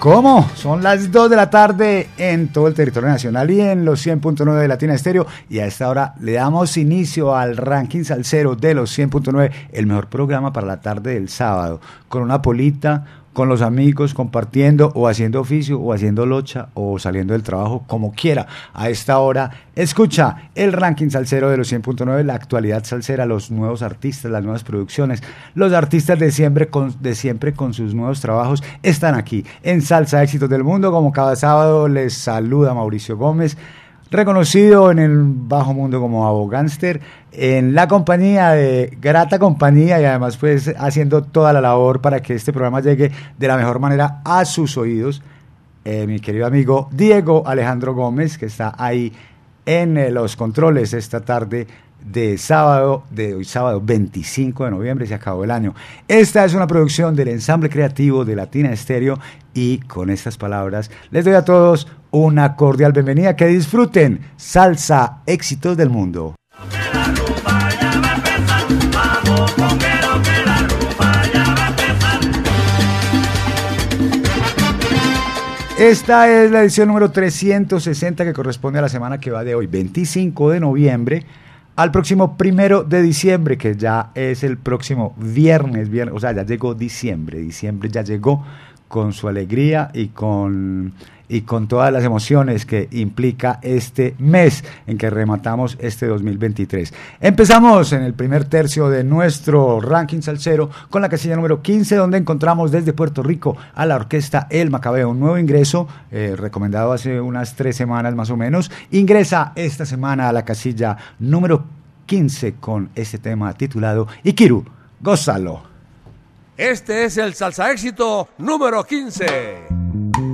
¿Cómo? Son las 2 de la tarde en todo el territorio nacional y en los 100.9 de Latina Estéreo. Y a esta hora le damos inicio al ranking salsero de los 100.9, el mejor programa para la tarde del sábado, con una polita, con los amigos, compartiendo o haciendo oficio o haciendo locha o saliendo del trabajo, como quiera. A esta hora, escucha el ranking salsero de los 100.9, la actualidad salsera, los nuevos artistas, las nuevas producciones, los artistas de siempre con, de siempre con sus nuevos trabajos están aquí en Salsa Éxitos del Mundo. Como cada sábado les saluda Mauricio Gómez reconocido en el bajo mundo como abogánster, en la compañía de grata compañía y además pues haciendo toda la labor para que este programa llegue de la mejor manera a sus oídos. Eh, mi querido amigo Diego Alejandro Gómez, que está ahí en eh, los controles esta tarde de sábado, de hoy sábado 25 de noviembre, se acabó el año. Esta es una producción del ensamble creativo de Latina Estéreo y con estas palabras les doy a todos una cordial bienvenida, que disfruten salsa éxitos del mundo. Esta es la edición número 360 que corresponde a la semana que va de hoy, 25 de noviembre al próximo primero de diciembre, que ya es el próximo viernes, viernes, o sea, ya llegó diciembre, diciembre ya llegó con su alegría y con, y con todas las emociones que implica este mes en que rematamos este 2023. Empezamos en el primer tercio de nuestro ranking salsero con la casilla número 15, donde encontramos desde Puerto Rico a la orquesta El Macabeo, un nuevo ingreso eh, recomendado hace unas tres semanas más o menos. Ingresa esta semana a la casilla número 15 con este tema titulado Ikiru, gózalo. Este es el salsa éxito número 15.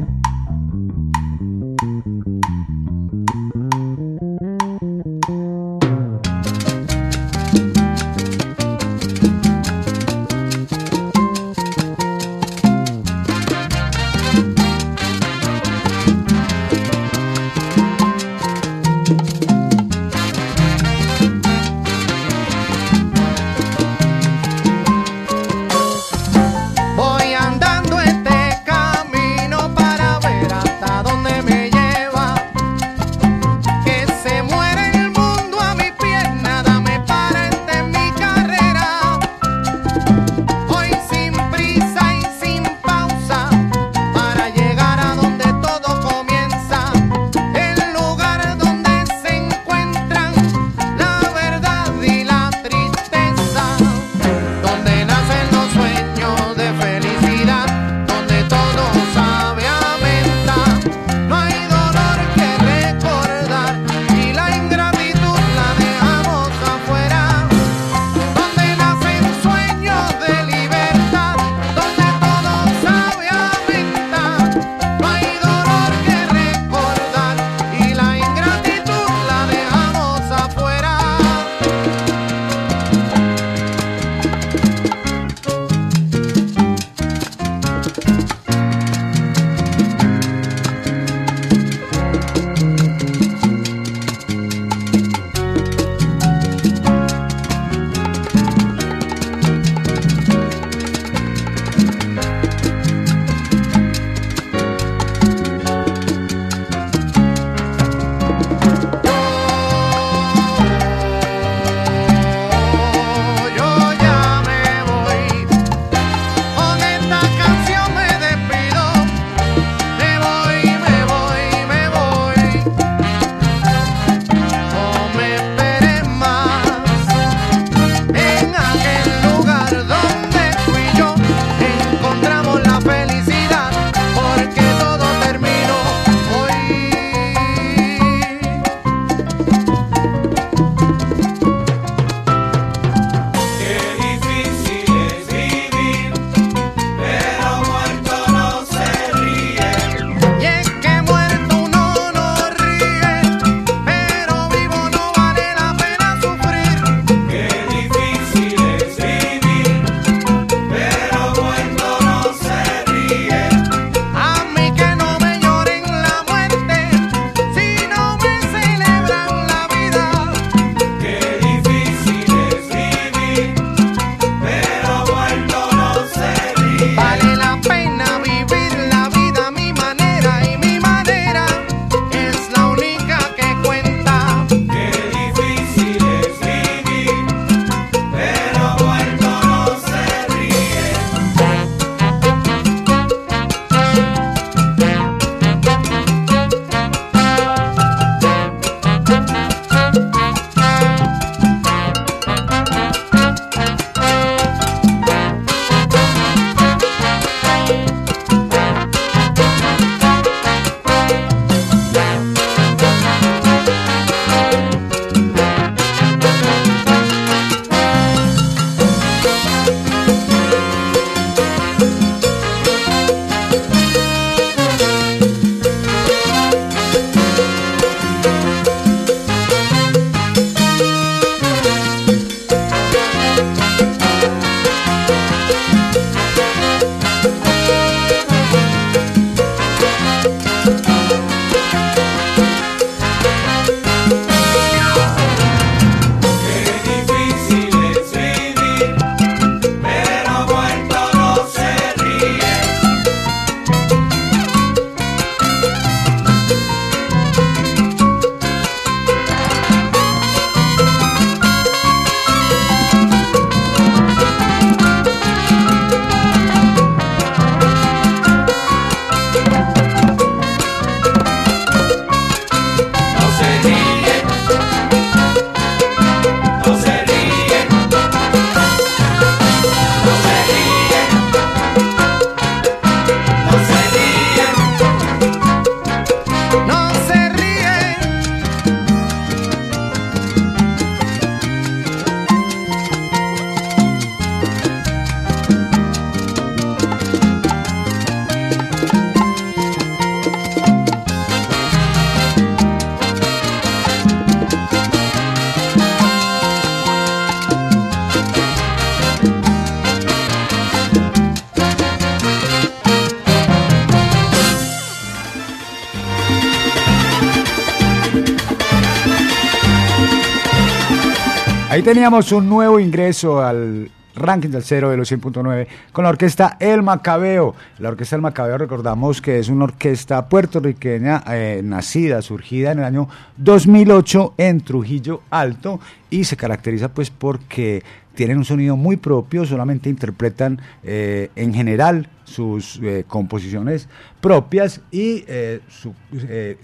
Teníamos un nuevo ingreso al ranking del cero de los 100.9 con la orquesta El Macabeo. La orquesta El Macabeo recordamos que es una orquesta puertorriqueña eh, nacida, surgida en el año 2008 en Trujillo Alto y se caracteriza pues porque tienen un sonido muy propio, solamente interpretan eh, en general sus eh, composiciones propias y su,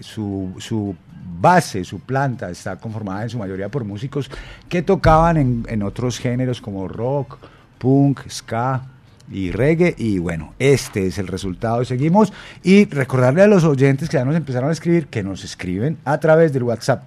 su, su base, su planta, está conformada en su mayoría por músicos que tocaban en, otros géneros como rock, punk, ska, y reggae. Y bueno, este es el resultado. Seguimos. Y recordarle a los oyentes que ya nos empezaron a escribir, que nos escriben a través del WhatsApp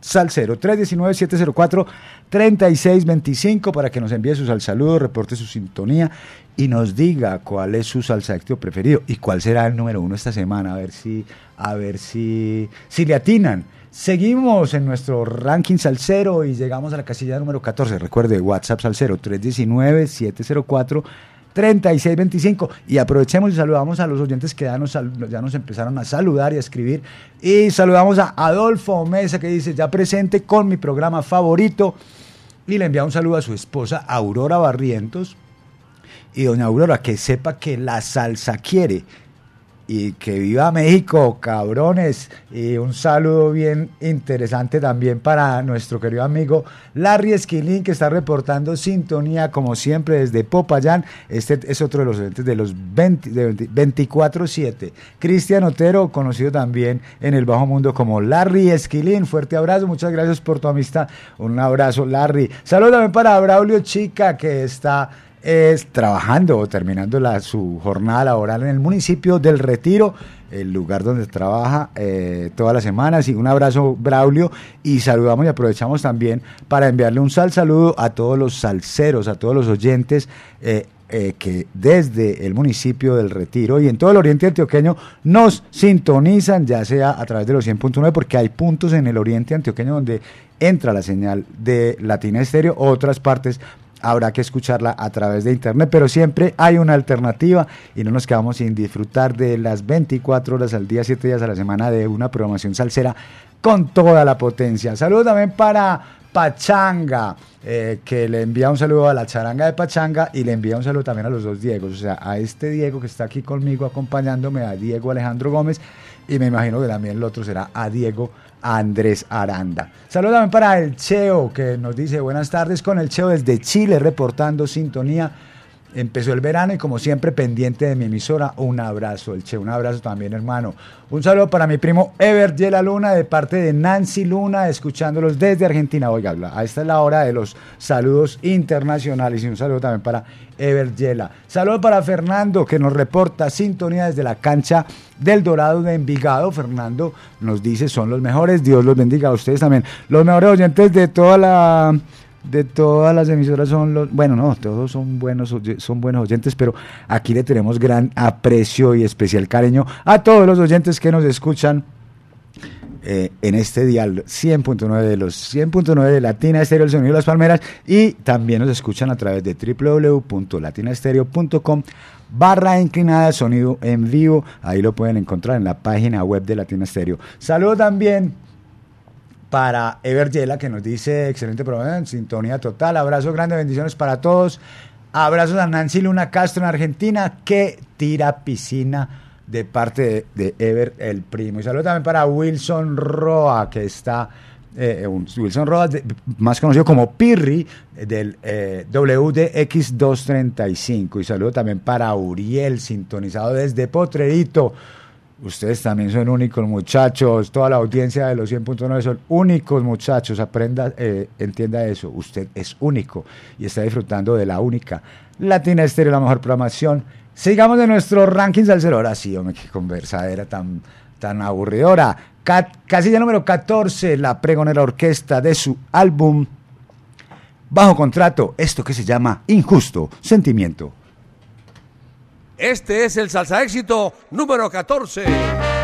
Salcero 319-704-3625 para que nos envíe su sal saludo, reporte su sintonía y nos diga cuál es su salsa preferido y cuál será el número uno esta semana. A ver si, a ver si, si le atinan. Seguimos en nuestro ranking salsero y llegamos a la casilla número 14. Recuerde, WhatsApp salsero 319-704. 3625 y aprovechemos y saludamos a los oyentes que ya nos, ya nos empezaron a saludar y a escribir y saludamos a Adolfo Mesa que dice ya presente con mi programa favorito y le envía un saludo a su esposa Aurora Barrientos y doña Aurora que sepa que la salsa quiere y que viva México, cabrones. Y un saludo bien interesante también para nuestro querido amigo Larry Esquilín, que está reportando sintonía, como siempre, desde Popayán. Este es otro de los oyentes de los 24-7. Cristian Otero, conocido también en el bajo mundo como Larry Esquilín. Fuerte abrazo, muchas gracias por tu amistad. Un abrazo, Larry. Saludos también para Braulio Chica, que está es trabajando o terminando la, su jornada laboral en el municipio del Retiro, el lugar donde trabaja eh, todas las semanas. Y un abrazo, Braulio, y saludamos y aprovechamos también para enviarle un sal saludo a todos los salseros, a todos los oyentes. Eh, eh, que desde el municipio del Retiro y en todo el oriente antioqueño nos sintonizan, ya sea a través de los 100.9, porque hay puntos en el oriente antioqueño donde entra la señal de Latina Estéreo, otras partes habrá que escucharla a través de internet, pero siempre hay una alternativa y no nos quedamos sin disfrutar de las 24 horas al día, 7 días a la semana de una programación salsera con toda la potencia. Saludos también para Pachanga, eh, que le envía un saludo a la charanga de Pachanga y le envía un saludo también a los dos Diegos, o sea, a este Diego que está aquí conmigo acompañándome, a Diego Alejandro Gómez, y me imagino que también el otro será a Diego Andrés Aranda. Saludos también para el Cheo, que nos dice buenas tardes con el Cheo desde Chile, reportando sintonía. Empezó el verano y como siempre pendiente de mi emisora, un abrazo, el Cheo, un abrazo también hermano. Un saludo para mi primo Ever Yela Luna de parte de Nancy Luna, escuchándolos desde Argentina. Oiga, a esta es la hora de los saludos internacionales y un saludo también para Ever Yela. Saludo para Fernando que nos reporta sintonía desde la cancha del Dorado de Envigado. Fernando nos dice son los mejores, Dios los bendiga a ustedes también. Los mejores oyentes de toda la de todas las emisoras son los, bueno, no, todos son buenos, son buenos oyentes, pero aquí le tenemos gran aprecio y especial cariño a todos los oyentes que nos escuchan eh, en este dial 100.9 de los 100.9 de Latina Estéreo, el sonido de las palmeras, y también nos escuchan a través de www.latinaestereo.com barra inclinada sonido en vivo, ahí lo pueden encontrar en la página web de Latina Estéreo. Saludos también para Ever Yela, que nos dice excelente programa, en sintonía total. Abrazo grande, bendiciones para todos. Abrazos a Nancy Luna Castro en Argentina, que tira piscina de parte de, Ever, el primo. Y saludo también para Wilson Roa, que está. Eh, Wilson Roa, más conocido como Pirri, del eh, WDX235. Y saludo también para Uriel, sintonizado desde Potrerito. Ustedes también son únicos muchachos, toda la audiencia de los 100.9 son únicos muchachos, aprenda, eh, entienda eso, usted es único y está disfrutando de la única Latina Estéreo, la mejor programación. Sigamos de nuestro ranking salsero, ahora sí, hombre, qué conversadera tan, tan aburridora. casilla número 14, la pregonera orquesta de su álbum Bajo Contrato, esto que se llama Injusto Sentimiento. Este es el salsa éxito número 14.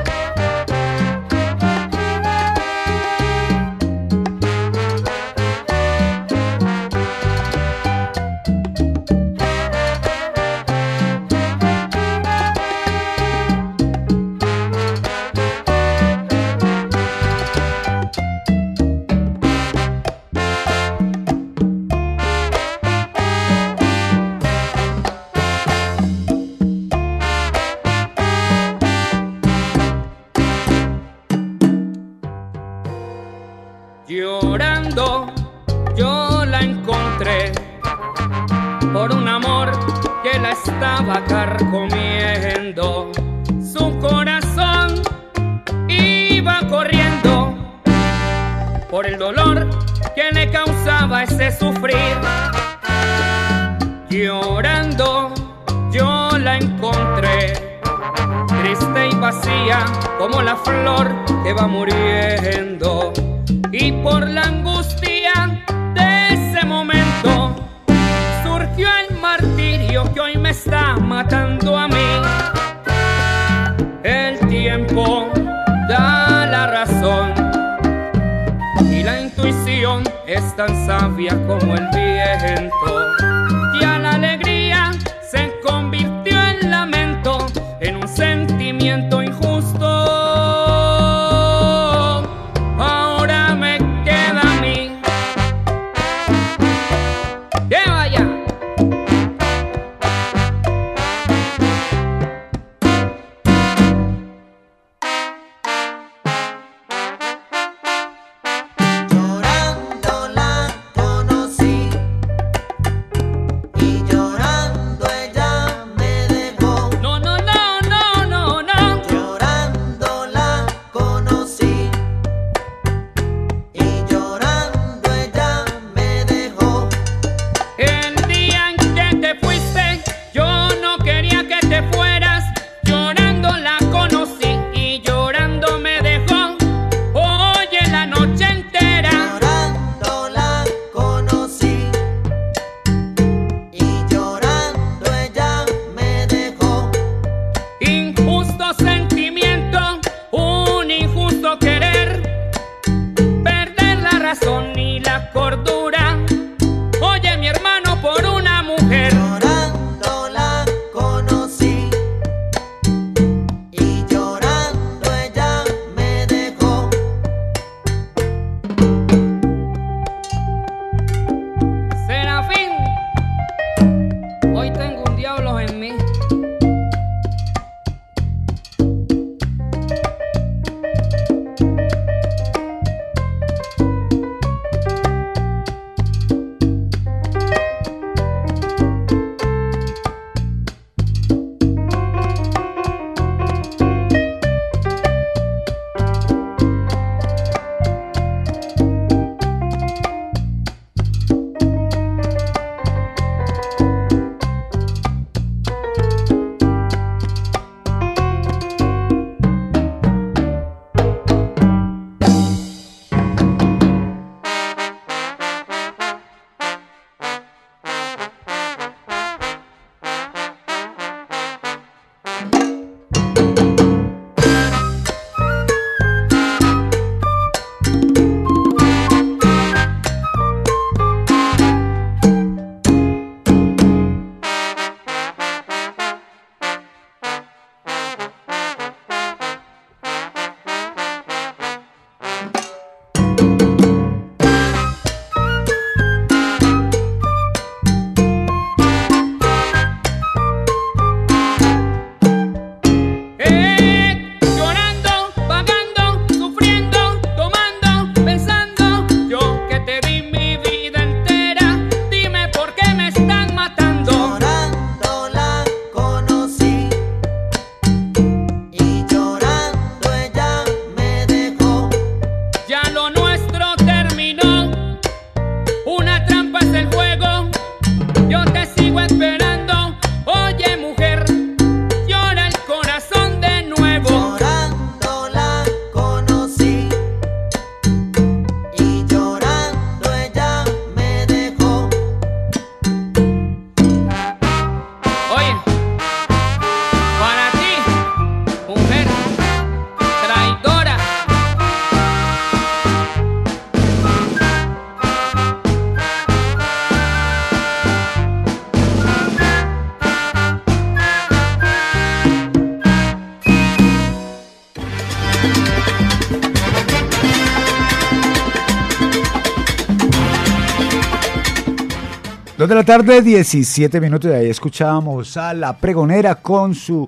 De la tarde, 17 minutos, y ahí escuchábamos a La Pregonera con su-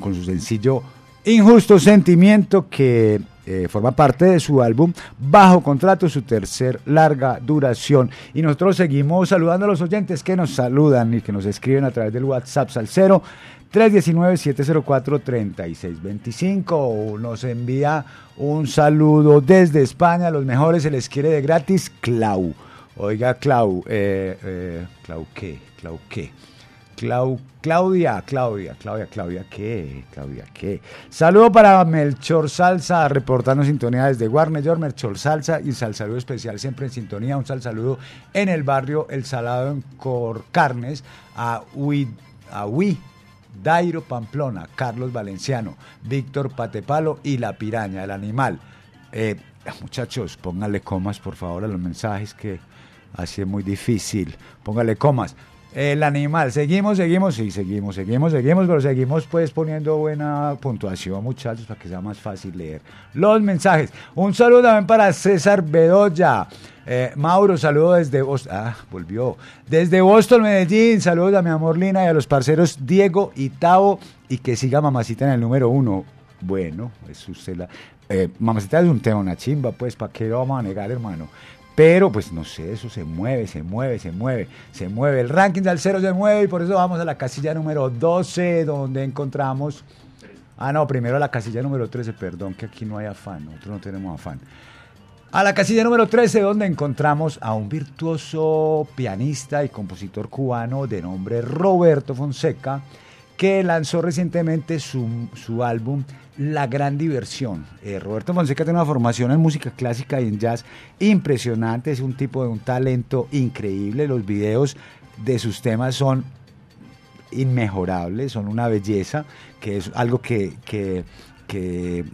con su sencillo Injusto Sentimiento que eh, forma parte de su álbum Bajo Contrato, su tercer larga duración. Y nosotros seguimos saludando a los oyentes que nos saludan y que nos escriben a través del WhatsApp Salcero 319-704-3625. Nos envía un saludo desde España. Los mejores se les quiere de gratis. Clau. Oiga, Clau. Eh, eh, Clau, ¿qué? Clau, ¿qué? Clau, Claudia, Claudia, Claudia, Claudia, ¿qué? Claudia, ¿qué? Saludo para Melchor Salsa, reportando sintonía desde Warner York, Melchor Salsa y sal saludo especial siempre en sintonía. Un sal saludo en el barrio El Salado en Corcarnes a Ui, a Dairo Pamplona, Carlos Valenciano, Víctor Patepalo y La Piraña, el animal. Eh, muchachos, pónganle comas por favor a los mensajes que así es muy difícil. Pónganle comas. El animal, seguimos, seguimos, sí, seguimos, seguimos, seguimos, pero seguimos pues poniendo buena puntuación, muchachos, para que sea más fácil leer los mensajes. Un saludo también para César Bedoya. Eh, Mauro, saludo desde Boston. Ah, volvió. Desde Boston, Medellín. Saludos a mi amor Lina y a los parceros Diego y Tavo. Y que siga Mamacita en el número uno. Bueno, es usted la. Eh, mamacita es un tema, una chimba, pues, ¿para qué lo vamos a negar, hermano? Pero, pues no sé, eso se mueve, se mueve, se mueve, se mueve. El ranking del cero se mueve y por eso vamos a la casilla número 12, donde encontramos. Ah, no, primero a la casilla número 13, perdón, que aquí no hay afán, nosotros no tenemos afán. A la casilla número 13, donde encontramos a un virtuoso pianista y compositor cubano de nombre Roberto Fonseca, que lanzó recientemente su, su álbum La Gran Diversión. Eh, Roberto Fonseca tiene una formación en música clásica y en jazz impresionante, es un tipo de un talento increíble, los videos de sus temas son inmejorables, son una belleza, que es algo que, que, que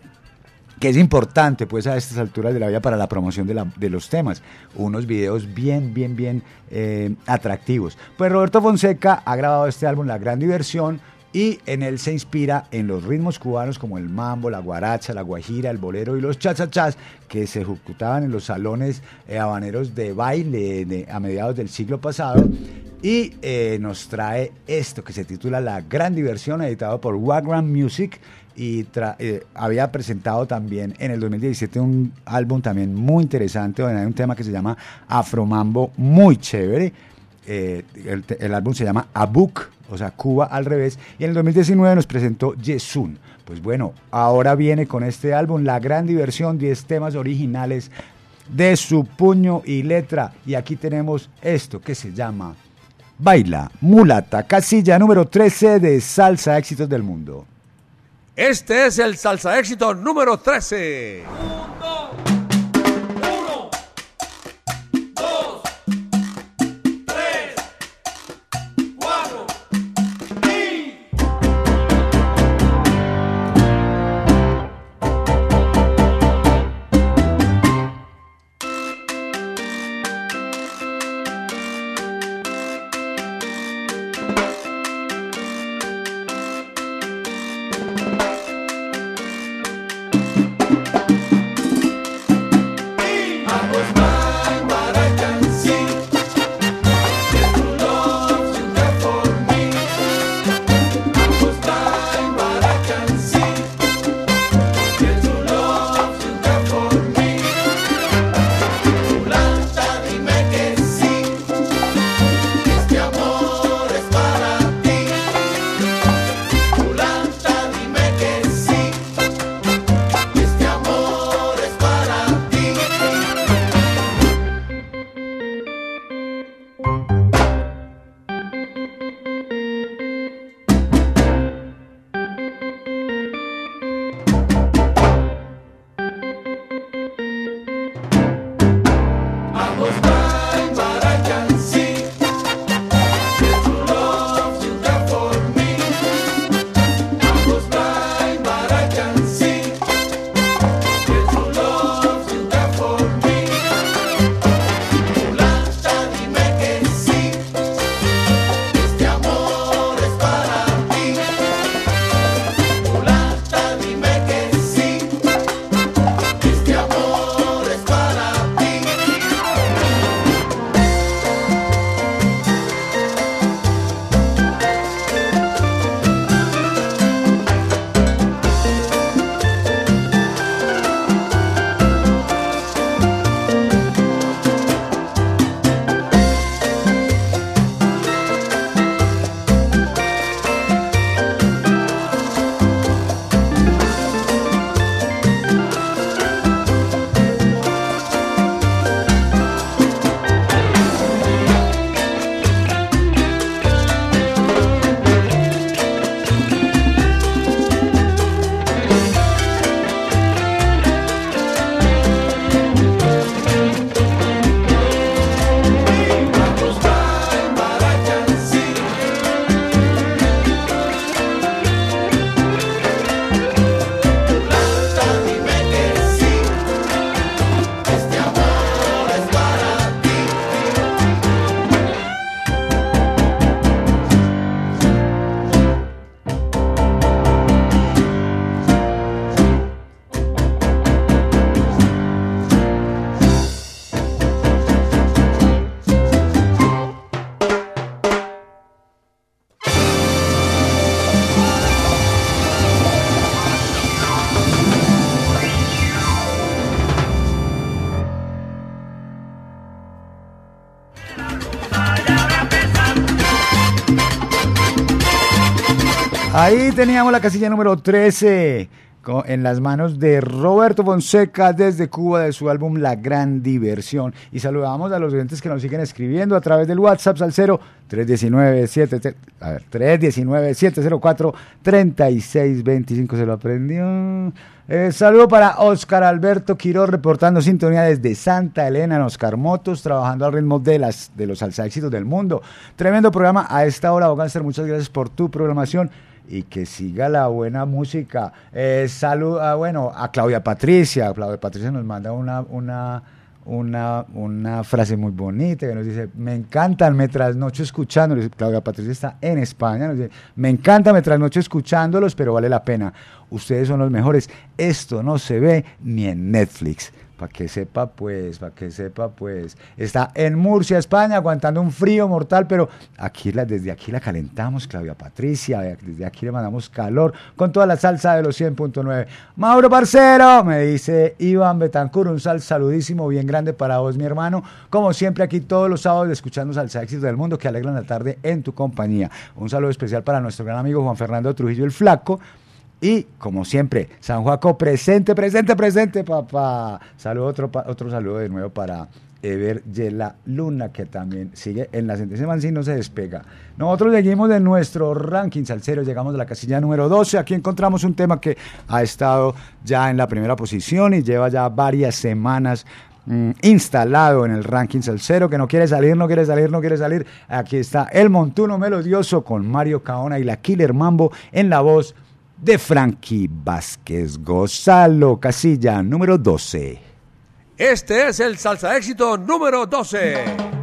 es importante pues a estas alturas de la vida para la promoción de, la, de los temas. Unos videos bien, bien, bien eh, atractivos. Pues Roberto Fonseca ha grabado este álbum La Gran Diversión y en él se inspira en los ritmos cubanos como el mambo, la guaracha, la guajira, el bolero y los chachachás que se ejecutaban en los salones eh, habaneros de baile a mediados del siglo pasado y eh, nos trae esto que se titula La Gran Diversión, editado por Wagram Music y eh, había presentado también en el 2017 un álbum también muy interesante donde hay un tema que se llama Afromambo muy chévere. El, el, álbum se llama Abuk, o sea, Cuba al revés, y en el 2019 nos presentó Yesun. Pues bueno, ahora viene con este álbum La Gran Diversión, 10 temas originales de su puño y letra. Y aquí tenemos esto que se llama Baila, Mulata, casilla número 13 de Salsa Éxitos del Mundo. Este es el salsa éxito número 13. Mulata, Ahí teníamos la casilla número 13 co- en las manos de Roberto Fonseca desde Cuba de su álbum La Gran Diversión. Y saludamos a los oyentes que nos siguen escribiendo a través del WhatsApp al 0 319 7 a ver, 319 704 3625 se lo aprendió. Eh, saludo para Oscar Alberto Quiroz reportando sintonía desde Santa Elena en Oscar Motos, trabajando al ritmo de, las, de los salsa éxitos del mundo. Tremendo programa a esta hora, Boganster. Muchas gracias por tu programación y que siga la buena música. Eh, salud, ah, bueno, a Claudia Patricia. Claudia Patricia nos manda una, una, una, una frase muy bonita que nos dice, me encantan, me trasnocho escuchándolos. Claudia Patricia está en España, nos dice, me encanta, me trasnocho escuchándolos, pero vale la pena. Ustedes son los mejores. Esto no se ve ni en Netflix. Para que sepa, pues, para que sepa, pues. Está en Murcia, España, aguantando un frío mortal, pero aquí desde aquí la calentamos, Claudia Patricia. Desde aquí le mandamos calor con toda la salsa de los 100.9. Mauro Parcero, me dice Iván Betancur, un sal saludísimo, bien grande para vos, mi hermano. Como siempre, aquí todos los sábados escuchando Salsa Éxito del Mundo que alegran la tarde en tu compañía. Un saludo especial para nuestro gran amigo Juan Fernando Trujillo el Flaco. Y como siempre, San Juaco presente, presente, presente, papá. Saludo, otro, otro saludo de nuevo para Ever Yela Luna, que también sigue en la sentencia man sí no se despega. Nosotros seguimos de nuestro ranking salsero, llegamos a la casilla número 12. Aquí encontramos un tema que ha estado ya en la primera posición y lleva ya varias semanas mm, instalado en el ranking salsero, que no quiere salir, no quiere salir, no quiere salir. Aquí está el montuno melodioso con Mario Caona y la Killer Mambo en la voz de Frankie Vázquez Gozalo, casilla número 12. Este es el salsa éxito número 12.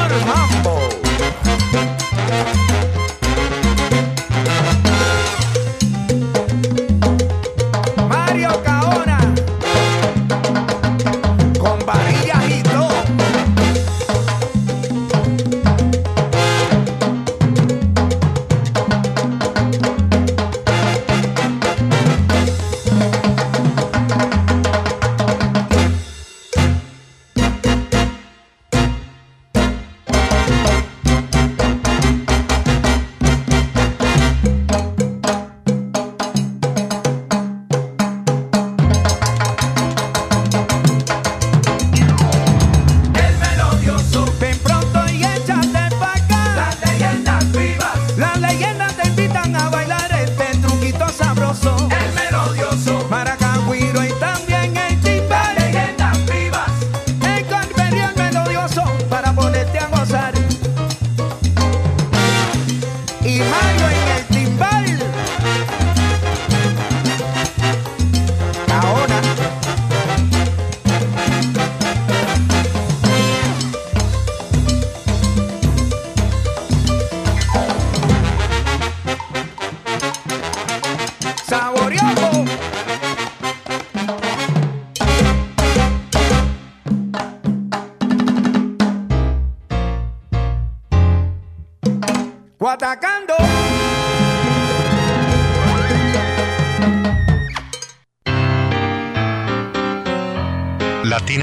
Killer Mambo.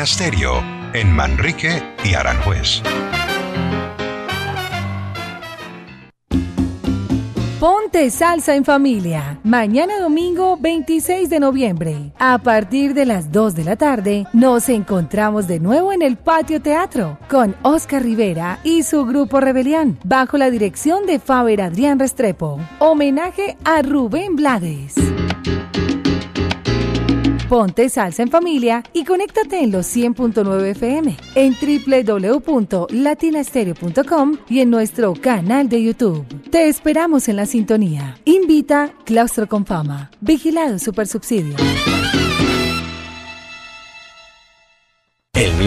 Latina Stereo en Manrique y Aranjuez. Ponte salsa en familia. Mañana domingo 26 de noviembre. A partir de las 2 de la tarde nos encontramos de nuevo en el Patio Teatro con Oscar Rivera y su grupo Rebelión bajo la dirección de Faber Adrián Restrepo. Homenaje a Rubén Blades. Ponte salsa en familia y conéctate en los 100.9 FM, en www.latinastereo.com y en nuestro canal de YouTube. Te esperamos en la sintonía. Invita Claustro con Fama. Vigilado Supersubsidio.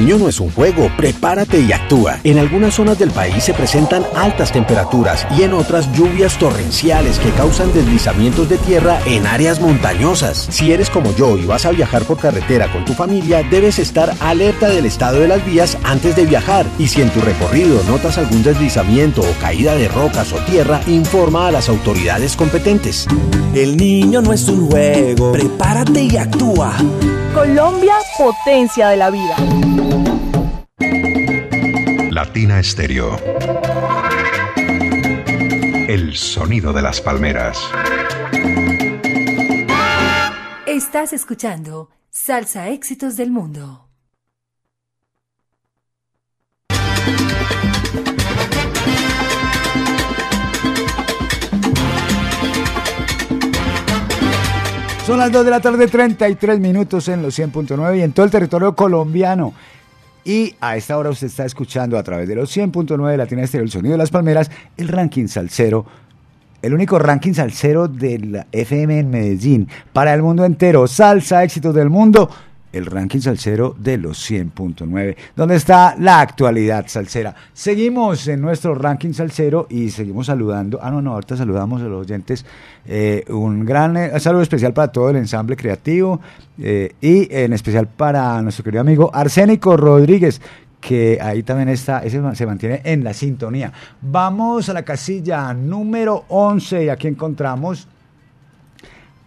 Niño no es un juego, prepárate y actúa. En algunas zonas del país se presentan altas temperaturas y en otras lluvias torrenciales que causan deslizamientos de tierra en áreas montañosas. Si eres como yo y vas a viajar por carretera con tu familia, debes estar alerta del estado de las vías antes de viajar. Y si en tu recorrido notas algún deslizamiento o caída de rocas o tierra, informa a las autoridades competentes. El niño no es un juego, prepárate y actúa. Colombia, potencia de la vida. Latina Stereo. El sonido de las palmeras. Estás escuchando Salsa Éxitos del Mundo. Son las 2 de la tarde, 33 minutos en los 100.9 y en todo el territorio colombiano. Y a esta hora usted está escuchando a través de los 100.9 de Latina Estéreo, el sonido de las palmeras, el ranking salsero, el único ranking salsero de la FM en Medellín, para el mundo entero, salsa éxitos del mundo, el ranking salsero de los 100.9, donde está la actualidad salsera. Seguimos en nuestro ranking salsero y seguimos saludando, ah no, no, ahorita saludamos a los oyentes, eh, un gran eh, saludo especial para todo el ensamble creativo eh, y en especial para nuestro querido amigo Arsénico Rodríguez, que ahí también está, ese se mantiene en la sintonía. Vamos a la casilla número 11 y aquí encontramos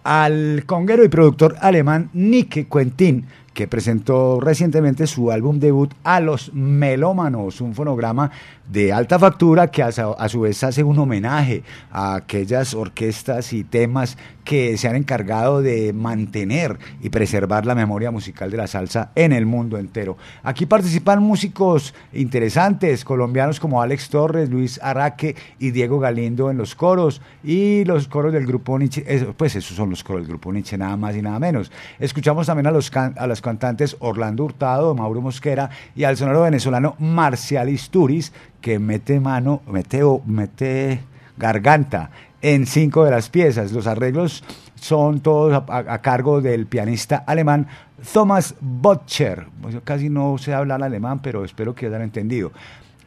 al conguero y productor alemán Nick Quentin, que presentó recientemente su álbum debut A los Melómanos, un fonograma de alta factura que a, su vez hace un homenaje a aquellas orquestas y temas que se han encargado de mantener y preservar la memoria musical de la salsa en el mundo entero. Aquí participan músicos interesantes, colombianos como Alex Torres, Luis Araque y Diego Galindo en los coros y los coros del grupo Nietzsche, pues esos son los coros del grupo Nietzsche, nada más y nada menos. Escuchamos también a, los a cantantes Orlando Hurtado, Mauro Mosquera y al sonero venezolano Marcial Isturiz, que mete mano, mete, o- mete garganta en cinco de las piezas. Los arreglos son todos a, cargo del pianista alemán Thomas Butcher. Pues yo casi no sé hablar alemán, pero espero que hayan entendido.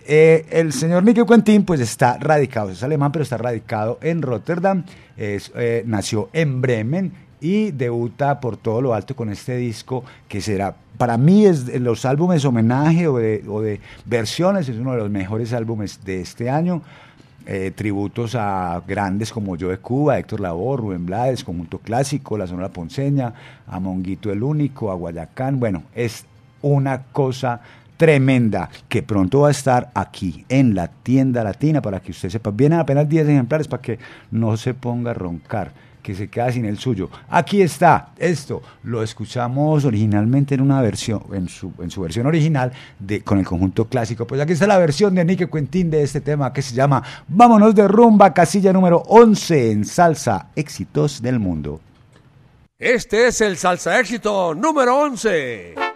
Eh, el señor Nicky Quentin pues está radicado, es alemán, pero está radicado en Rotterdam, eh, nació en Bremen y debuta por todo lo alto con este disco que será, para mí es los álbumes homenaje o de, o de versiones, es uno de los mejores álbumes de este año. Eh, tributos a grandes como Yo de Cuba, Héctor Labor, Rubén Blades, Conjunto Clásico, La Sonora Ponceña, a Monguito el Único, a Guayacán. Bueno, es una cosa tremenda que pronto va a estar aquí en la tienda latina para que usted sepa. Vienen apenas 10 ejemplares para que no se ponga a roncar, que se queda sin el suyo. Aquí está, esto lo escuchamos originalmente en una versión, en su, en su versión original de, con el conjunto clásico. Pues aquí está la versión de Nicky Quentin de este tema que se llama Vámonos de rumba, casilla número 11 en salsa, éxitos del mundo. Este es el salsa éxito número 11.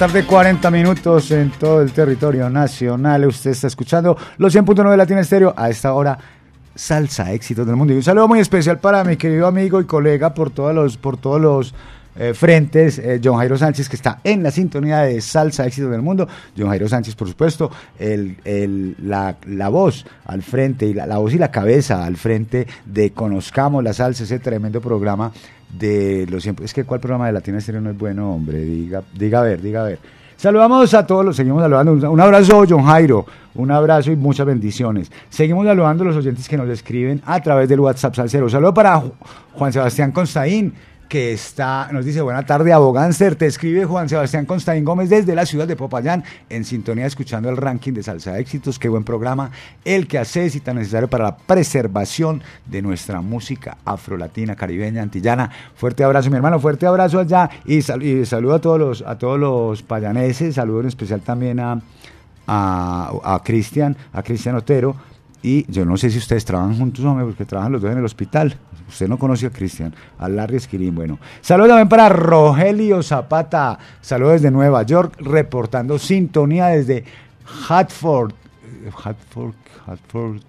Tarde, 40 minutos en todo el territorio nacional. Usted está escuchando los 100.9 de Latina Estéreo a esta hora. Salsa, éxitos del mundo. Y un saludo muy especial para mi querido amigo y colega por todos los, por todos los eh, frentes, eh, John Jairo Sánchez, que está en la sintonía de Salsa, éxitos del mundo. John Jairo Sánchez, por supuesto, el, el- la, la voz al frente, y la, la voz y la cabeza al frente de Conozcamos la Salsa, ese tremendo programa de los siempre. Es que cuál programa de Latina Estéreo no es bueno, hombre. Diga, diga a ver, diga a ver. Saludamos a todos los, seguimos saludando. Un- Un abrazo, John Jairo. Un abrazo y muchas bendiciones. Seguimos saludando a los oyentes que nos escriben a través del WhatsApp Salcero. Saludo para Ju- Juan Sebastián Constaín, que está, nos dice buena tarde, Abogánster. Te escribe Juan Sebastián Constaín Gómez desde la ciudad de Popayán, en sintonía escuchando el ranking de Salsa Éxitos. Qué buen programa, el que haces y tan necesario para la preservación de nuestra música afrolatina, caribeña, antillana. Fuerte abrazo, mi hermano, fuerte abrazo allá y, sal- y saludo a todos los, a todos los payaneses, saludo en especial también a, a Cristian, a Cristian Otero. Y yo no sé si ustedes trabajan juntos, hombre, porque trabajan los dos en el hospital. Usted no conoce a Cristian, a Larry Esquirín. Bueno, saludos también para Rogelio Zapata. Saludos desde Nueva York, reportando sintonía desde Hartford. Hartford, Hartford.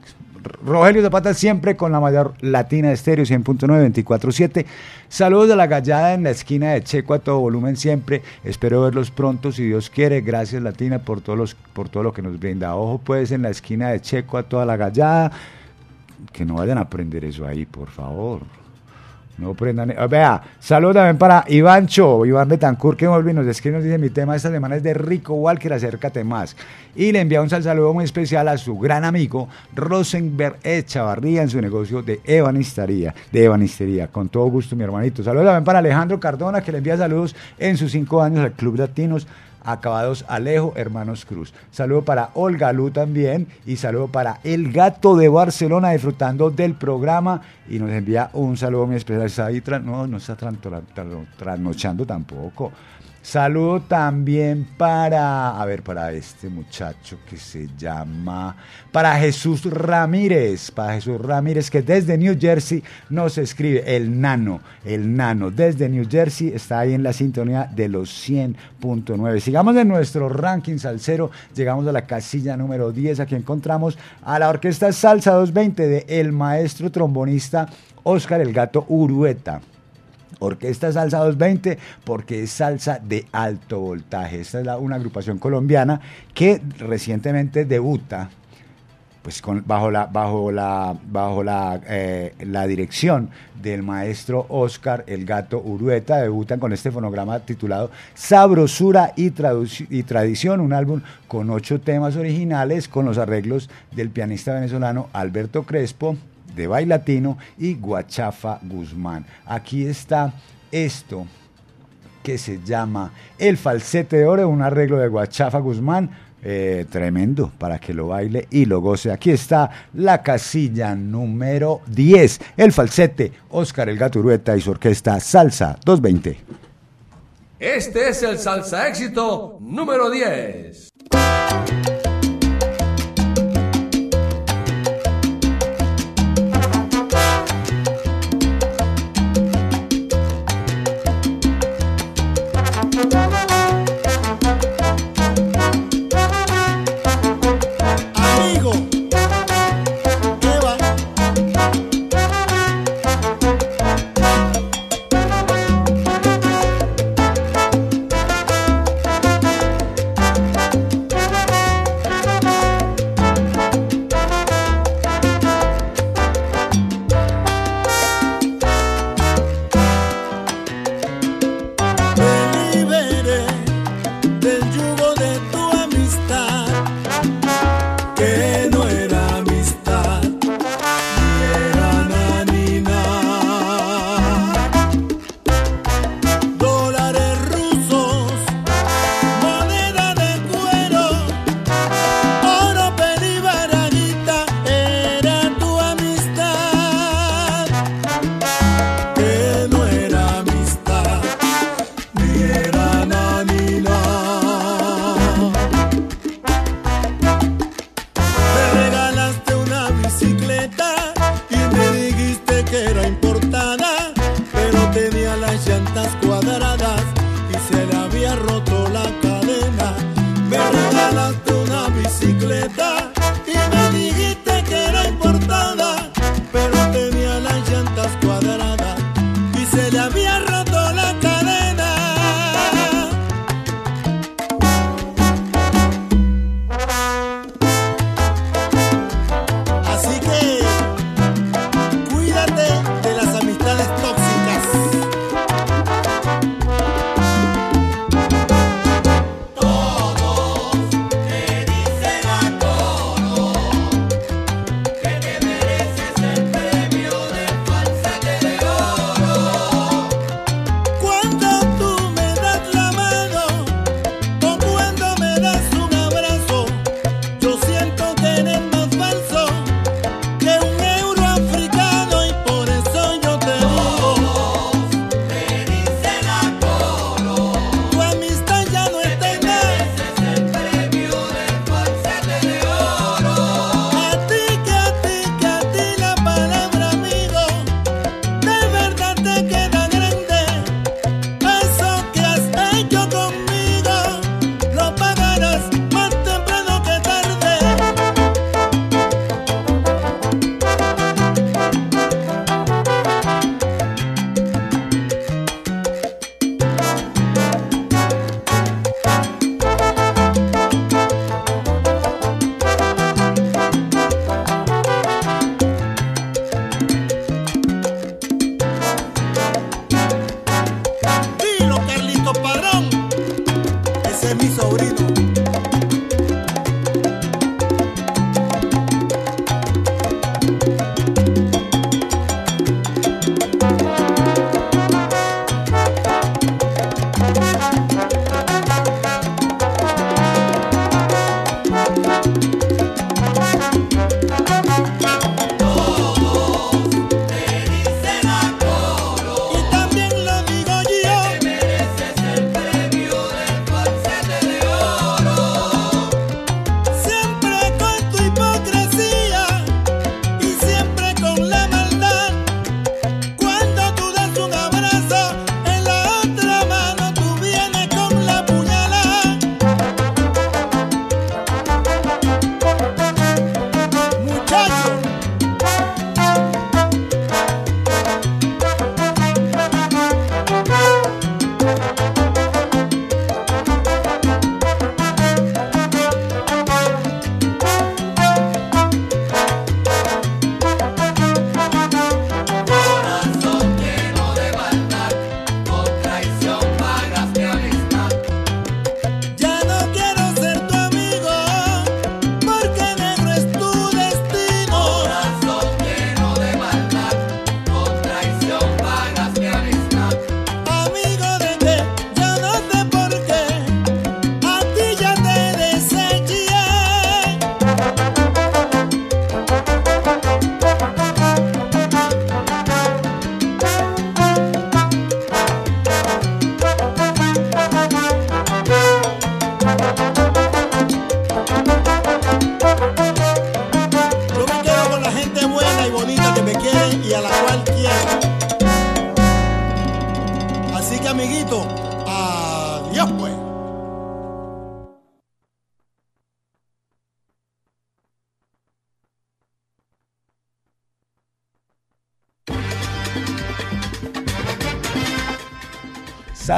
Rogelio Zapata siempre con la mayor latina de estéreo 100.9 24-7. Saludos de la gallada en la esquina de Checo a todo volumen siempre. Espero verlos pronto si Dios quiere. Gracias Latina por, todos los, por todo lo que nos brinda. Ojo pues en la esquina de Checo a toda la gallada. Que no vayan a aprender eso ahí, por favor. No prendan. ah, Vea, saludos también para Ivancho, Iván Betancourt, que vuelve y nos escribe, nos dice, mi tema esta semana es de Rico Walker, acércate más. Y le envía un sal- saludo muy especial a su gran amigo Rosenberg Echavarría en su negocio de ebanistería, de ebanistería. Con todo gusto, mi hermanito. Saludos también para Alejandro Cardona, que le envía saludos en sus cinco años al Club Latinos. Acabados Alejo Hermanos Cruz. Saludo para Olga Lu también y saludo para El Gato de Barcelona disfrutando del programa y nos envía un saludo muy especial. Está ahí no, no está trasnochando tampoco. Saludo también para, a ver, para este muchacho que se llama, para Jesús Ramírez, para Jesús Ramírez que desde New Jersey nos escribe, el nano, el nano, desde New Jersey está ahí en la sintonía de los 100.9. Sigamos en nuestro ranking salsero, llegamos a la casilla número 10, aquí encontramos a la orquesta Salsa 220 de el maestro trombonista Oscar el Gato Urueta. Orquesta Salsa 220 porque es salsa de alto voltaje. Esta es la- una agrupación colombiana que recientemente debuta pues con- bajo la bajo la bajo la, eh, la dirección del maestro Oscar el Gato Urueta debutan con este fonograma titulado Sabrosura y, Tradición, un álbum con ocho temas originales con los arreglos del pianista venezolano Alberto Crespo de Bailatino y Guachafa Guzmán. Aquí está esto que se llama El Falsete de Oro, un arreglo de Guachafa Guzmán. eh, tremendo para que lo baile y lo goce. Aquí está la casilla número 10. El falsete, Oscar el Gato Urueta y su orquesta Salsa 220. Este es el salsa éxito número 10.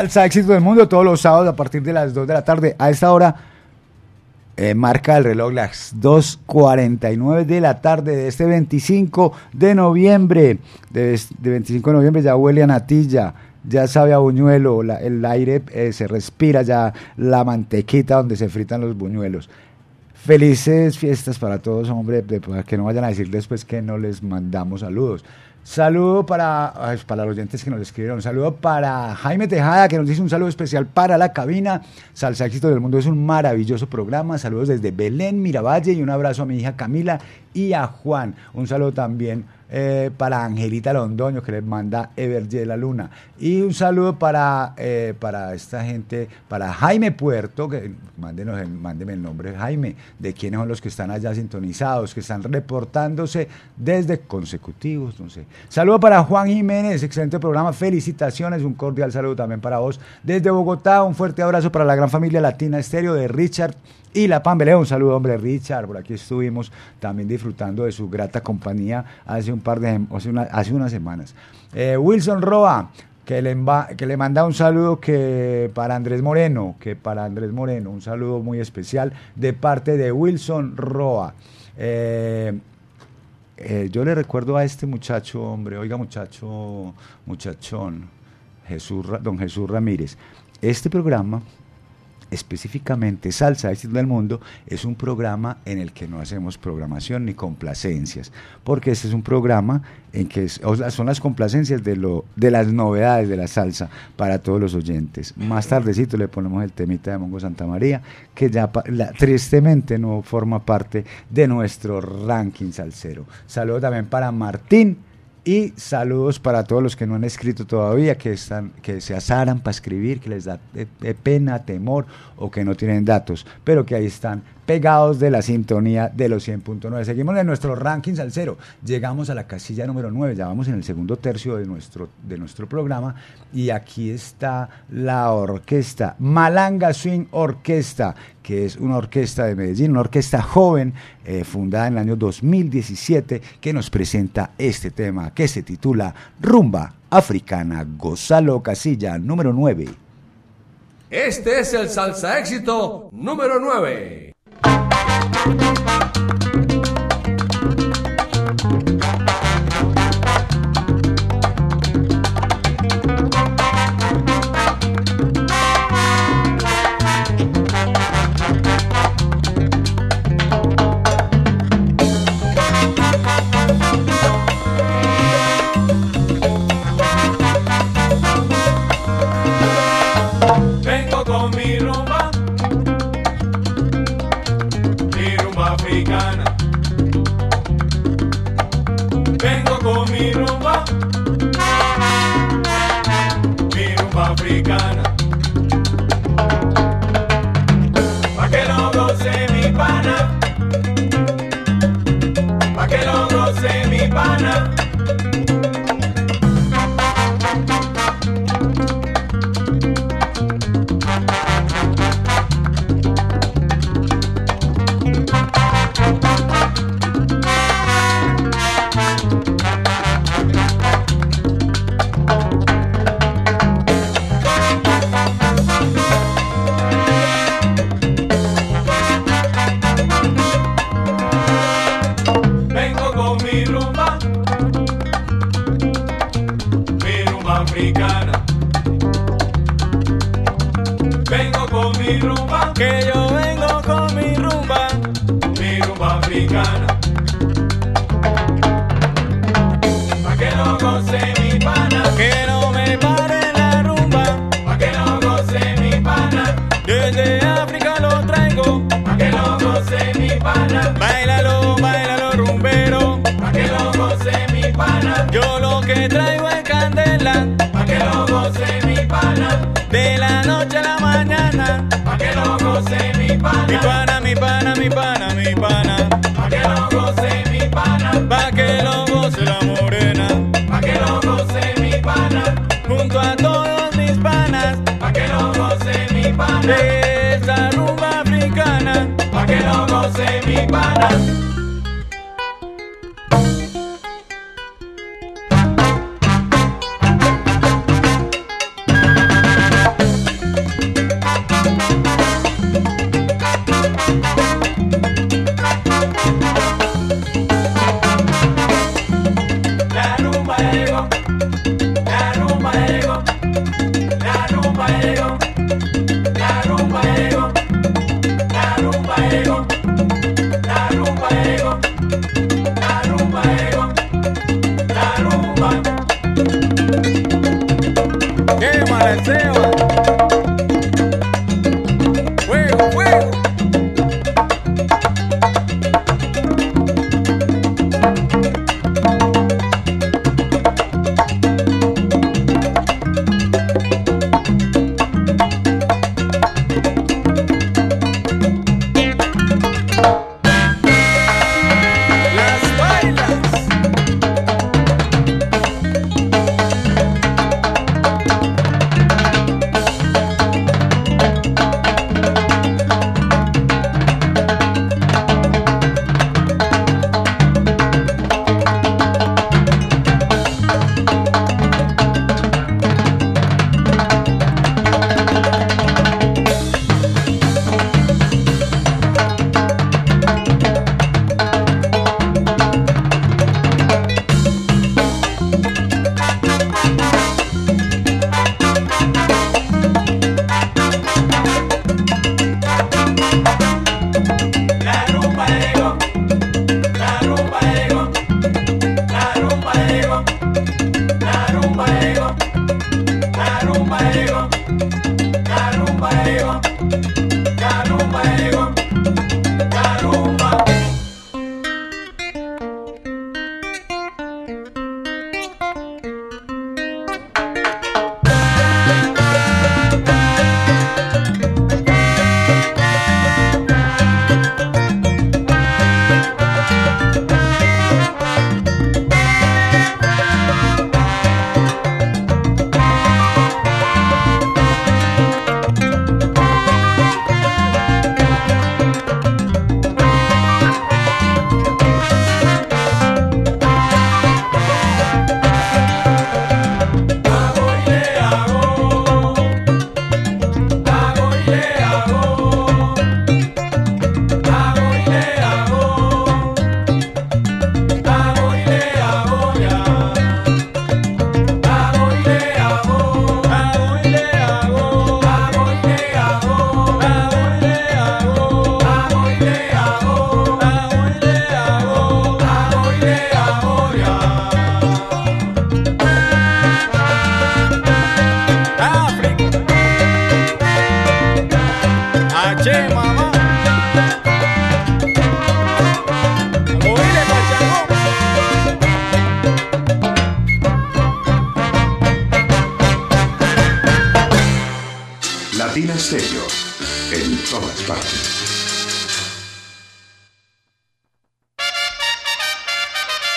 Salsa Éxito del Mundo todos los sábados a partir de las 2 de la tarde. A esta hora eh, marca el reloj las 2.49 de la tarde de este 25 de noviembre. De, de 25 de noviembre ya huele a natilla, ya sabe a buñuelo, el aire eh, se respira ya la mantequita donde se fritan los buñuelos. Felices fiestas para todos, hombre, para que no vayan a decir después que no les mandamos saludos. Saludo para, para los oyentes que nos escribieron. Saludo para Jaime Tejada, que nos dice un saludo especial para la cabina. Salsa Éxito del Mundo es un maravilloso programa. Saludos desde Belén, Miravalle y un abrazo a mi hija Camila y a Juan. Un saludo también eh, para Angelita Londoño, que les manda Everge la Luna. Y un saludo para, eh, para esta gente, para Jaime Puerto, que mándenos el, mándeme el nombre, Jaime, de quiénes son los que están allá sintonizados, que están reportándose desde consecutivos. No sé. Saludo para Juan Jiménez, excelente programa, felicitaciones, un cordial saludo también para vos. Desde Bogotá, un fuerte abrazo para la gran familia Latina Estéreo de Richard y la Pambelea. Un saludo, hombre, Richard. Por aquí estuvimos también disfrutando de su grata compañía hace un par de hace, una- hace unas semanas. Eh, Wilson Roa, que le, que le manda un saludo que para Andrés Moreno, que para Andrés Moreno, un saludo muy especial de parte de Wilson Roa. Eh, eh, yo le recuerdo a este muchacho, hombre, oiga muchacho, muchachón, Jesús, don Jesús Ramírez. Este programa específicamente Salsa del Mundo, es un programa en el que no hacemos programación ni complacencias, porque este es un programa en que son las complacencias de, lo, de las novedades de la salsa para todos los oyentes. Más tardecito le ponemos el temita de Mongo Santa María, que ya tristemente no forma parte de nuestro ranking salsero. Saludos también para Martín. Y saludos para todos los que no han escrito todavía, que están, que se azaran para escribir, que les da eh, eh, pena, temor o que no tienen datos, pero que ahí están pegados de la sintonía de los 100.9. Seguimos en nuestro ranking salsero. Llegamos a la casilla número 9, ya vamos en el segundo tercio de nuestro, de nuestro programa y aquí está la orquesta Malanga Swing Orquesta, que es una orquesta de Medellín, una orquesta joven eh, fundada en el año 2017 que nos presenta este tema que se titula Rumba Africana. Gonzalo Casilla, número 9. Este es el salsa éxito número 9. Thank you. Goce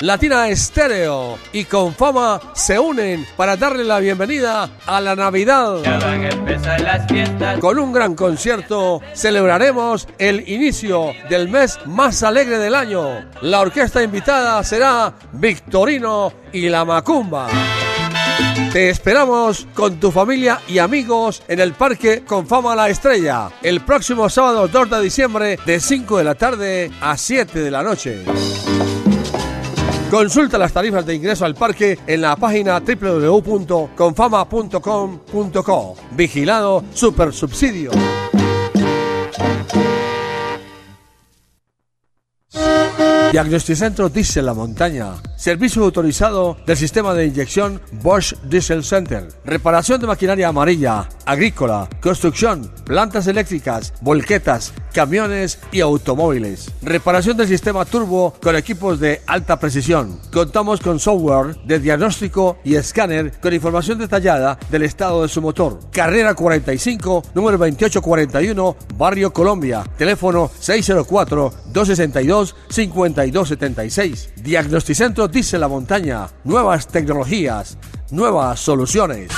Latina Estéreo y Confama se unen para darle la bienvenida a la Navidad. Con un gran concierto celebraremos el inicio del mes más alegre del año. La orquesta invitada será Victorino y la Macumba. Te esperamos con tu familia y amigos en el Parque Confama La Estrella el próximo sábado 2 de diciembre de 5 de la tarde a 7 de la noche. Consulta las tarifas de ingreso al parque en la página www.confama.com.co. Vigilado Super Subsidio. Diagnosticentro Diesel La Montaña. Servicio autorizado del sistema de inyección Bosch Diesel Center. Reparación de maquinaria amarilla, agrícola, construcción, plantas eléctricas, volquetas, camiones y automóviles. Reparación del sistema turbo con equipos de alta precisión. Contamos con software de diagnóstico y escáner con información detallada del estado de su motor. Carrera 45, número 2841, Barrio Colombia. Teléfono 604-262-5276. Diagnosticentro Dice la Montaña. Nuevas tecnologías, nuevas soluciones.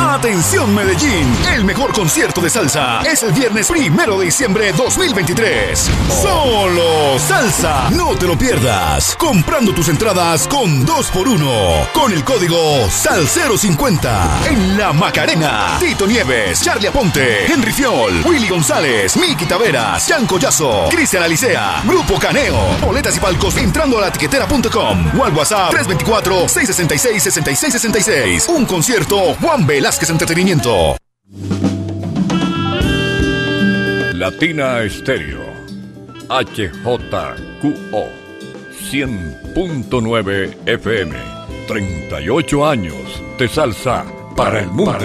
Atención Medellín, el mejor concierto de salsa es el viernes primero de diciembre 2023. Solo salsa, no te lo pierdas. Comprando tus entradas con 2x1 con el código SALCERO50 en La Macarena. Tito Nieves, Charlie Aponte, Henry Fiol, Willy González, Miki Taveras, Jan Collazo, Cristian Alicea, Grupo Caneo. Boletas y palcos entrando a la tiquetera.com o al WhatsApp 324-666-6666. Un concierto Juan Velázquez Entretenimiento. Latina Estéreo. HJQO. 100.9 FM. 38 años de salsa para el mundo.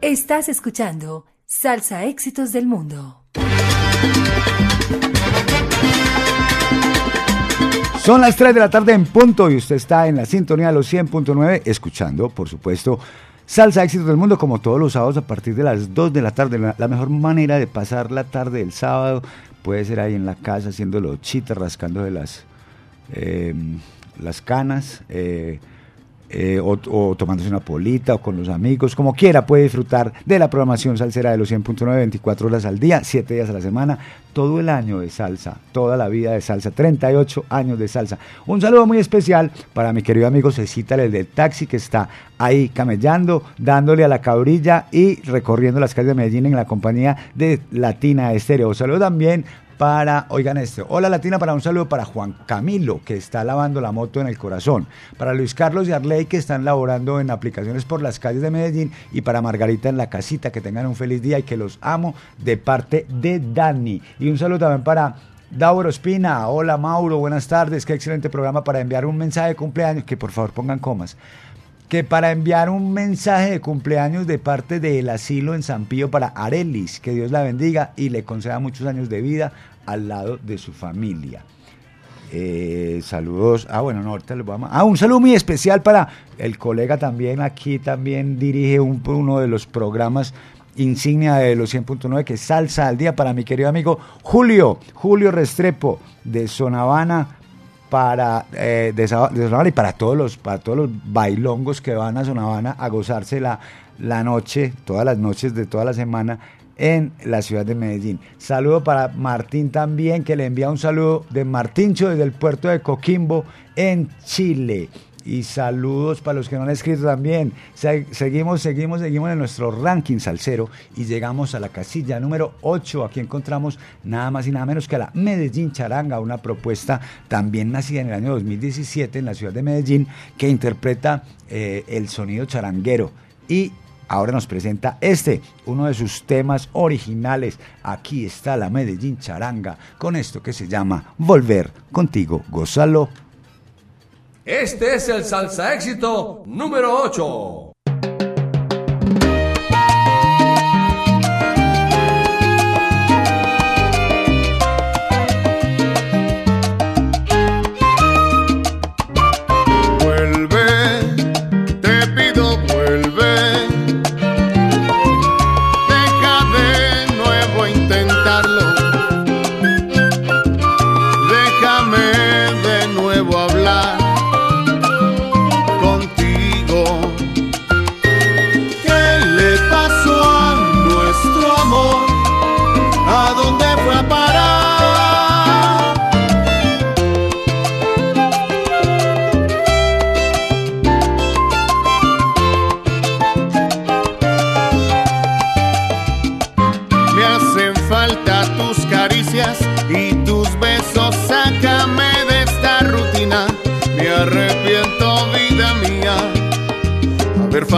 Estás escuchando Salsa Éxitos del Mundo. Son las 3 de la tarde en punto y usted está en la sintonía de los 100.9 escuchando, por supuesto, Salsa Éxitos del Mundo como todos los sábados a partir de las 2 de la tarde. La, la mejor manera de pasar la tarde del sábado puede ser ahí en la casa haciendo los chitas, rascando de las, eh, las canas. eh, eh, o, o tomándose una polita o con los amigos, como quiera, puede disfrutar de la programación salsera de los 100.9 24 horas al día, 7 días a la semana, todo el año de salsa, toda la vida de salsa, 38 años de salsa. Un saludo muy especial para mi querido amigo Cecita, el del taxi, que está ahí camellando, dándole a la cabrilla y recorriendo las calles de Medellín en la compañía de Latina Estéreo. Saludo también para, oigan esto, hola Latina, para un saludo para Juan Camilo, que está lavando la moto en el corazón, para Luis Carlos y Arley, que están laborando en aplicaciones por las calles de Medellín, y para Margarita en la casita, que tengan un feliz día y que los amo de parte de Dani. Y un saludo también para Dauro Espina, hola Mauro, buenas tardes, qué excelente programa para enviar un mensaje de cumpleaños, que por favor pongan comas que para enviar un mensaje de cumpleaños de parte del asilo en San Pío para Arelis, que Dios la bendiga y le conceda muchos años de vida al lado de su familia. Eh, saludos. Ah, bueno, no, ahorita les voy a Ah, un saludo muy especial para el colega también. Aquí también dirige un- uno de los programas insignia de los 100.9, que es Salsa al Día, para mi querido amigo Julio, Julio Restrepo, de Sonavana, para eh, de, y para todos los para todos los bailongos que van a Sonavana a gozarse la, la noche, todas las noches de toda la semana en la ciudad de Medellín. Saludo para Martín también, que le envía un saludo de Martincho desde el puerto de Coquimbo en Chile. Y saludos para los que no han escrito también. Se- seguimos, seguimos, seguimos en nuestro ranking salsero y llegamos a la casilla número 8. Aquí encontramos nada más y nada menos que a la Medellín Charanga, una propuesta también nacida en el año 2017 en la ciudad de Medellín que interpreta eh, el sonido charanguero. Y ahora nos presenta este, uno de sus temas originales. Aquí está la Medellín Charanga con esto que se llama Volver contigo. Gózalo. Este es el salsa éxito número 8.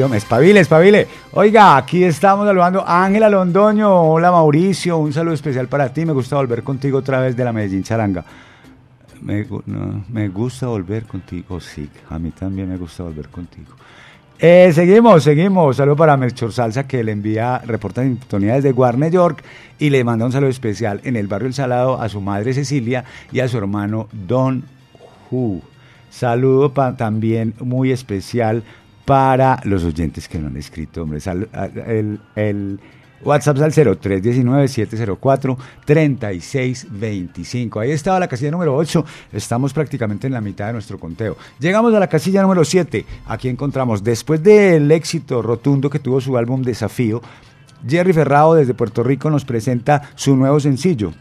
Aquí, hombre, espabile, espabile. Oiga, aquí estamos saludando a Ángela Londoño. Hola, Mauricio. Un saludo especial para ti. Me gusta volver contigo otra vez de la Medellín Charanga. Me, gusta volver contigo, sí. A mí también me gusta volver contigo. Eh, seguimos, seguimos. Saludo para Melchor Salsa que le envía, reporta sintonía desde Warner York y le manda un saludo especial en el barrio El Salado a su madre Cecilia y a su hermano Don Hu. Saludo pa- también muy especial para los oyentes que no han escrito, hombre. Sal- el, el WhatsApp al 0319-704-3625. Ahí estaba la casilla número 8. Estamos prácticamente en la mitad de nuestro conteo. Llegamos a la casilla número 7. Aquí encontramos, después del éxito rotundo que tuvo su álbum Desafío, Jerry Ferrao desde Puerto Rico nos presenta su nuevo sencillo,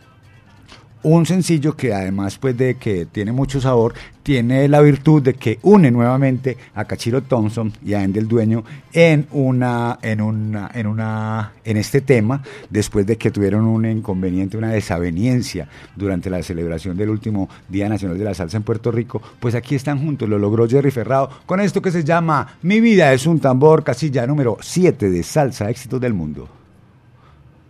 un sencillo que además pues de que tiene mucho sabor, tiene la virtud de que une nuevamente a Cachiro Thompson y a Endel Dueño en una, en una, en una, en este tema, después de que tuvieron un inconveniente, una desaveniencia durante la celebración del último Día Nacional de la Salsa en Puerto Rico, pues aquí están juntos, lo logró Jerry Ferrao con esto que se llama Mi vida es un tambor, casilla número 7 de Salsa Éxitos del Mundo.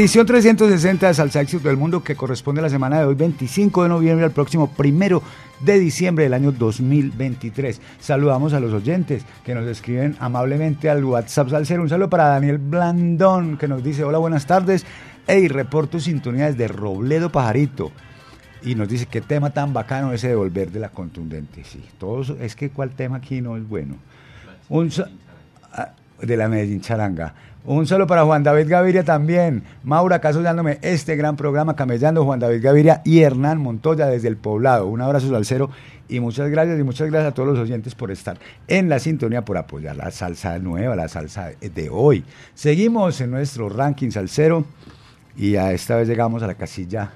Edición 360 de Salsa Éxito del Mundo que corresponde a la semana de hoy, 25 de noviembre al próximo primero de diciembre del año 2023. Saludamos a los oyentes que nos escriben amablemente al WhatsApp Salcero. Un saludo para Daniel Blandón que nos dice, hola, buenas tardes. Hey, reporto sintonía desde Robledo Pajarito. Y nos dice, qué tema tan bacano ese de volver de la contundente. Sí, todos, es que cuál tema aquí no es bueno. Un, ah, de la Medellín Charanga. Un saludo para Juan David Gaviria también. Maura, acaso dándome este gran programa camellando Juan David Gaviria y Hernán Montoya desde el poblado. Un abrazo salsero y muchas gracias y muchas gracias a todos los oyentes por estar en la sintonía, por apoyar la salsa nueva, la salsa de hoy. Seguimos en nuestro ranking salsero y a esta vez llegamos a la casilla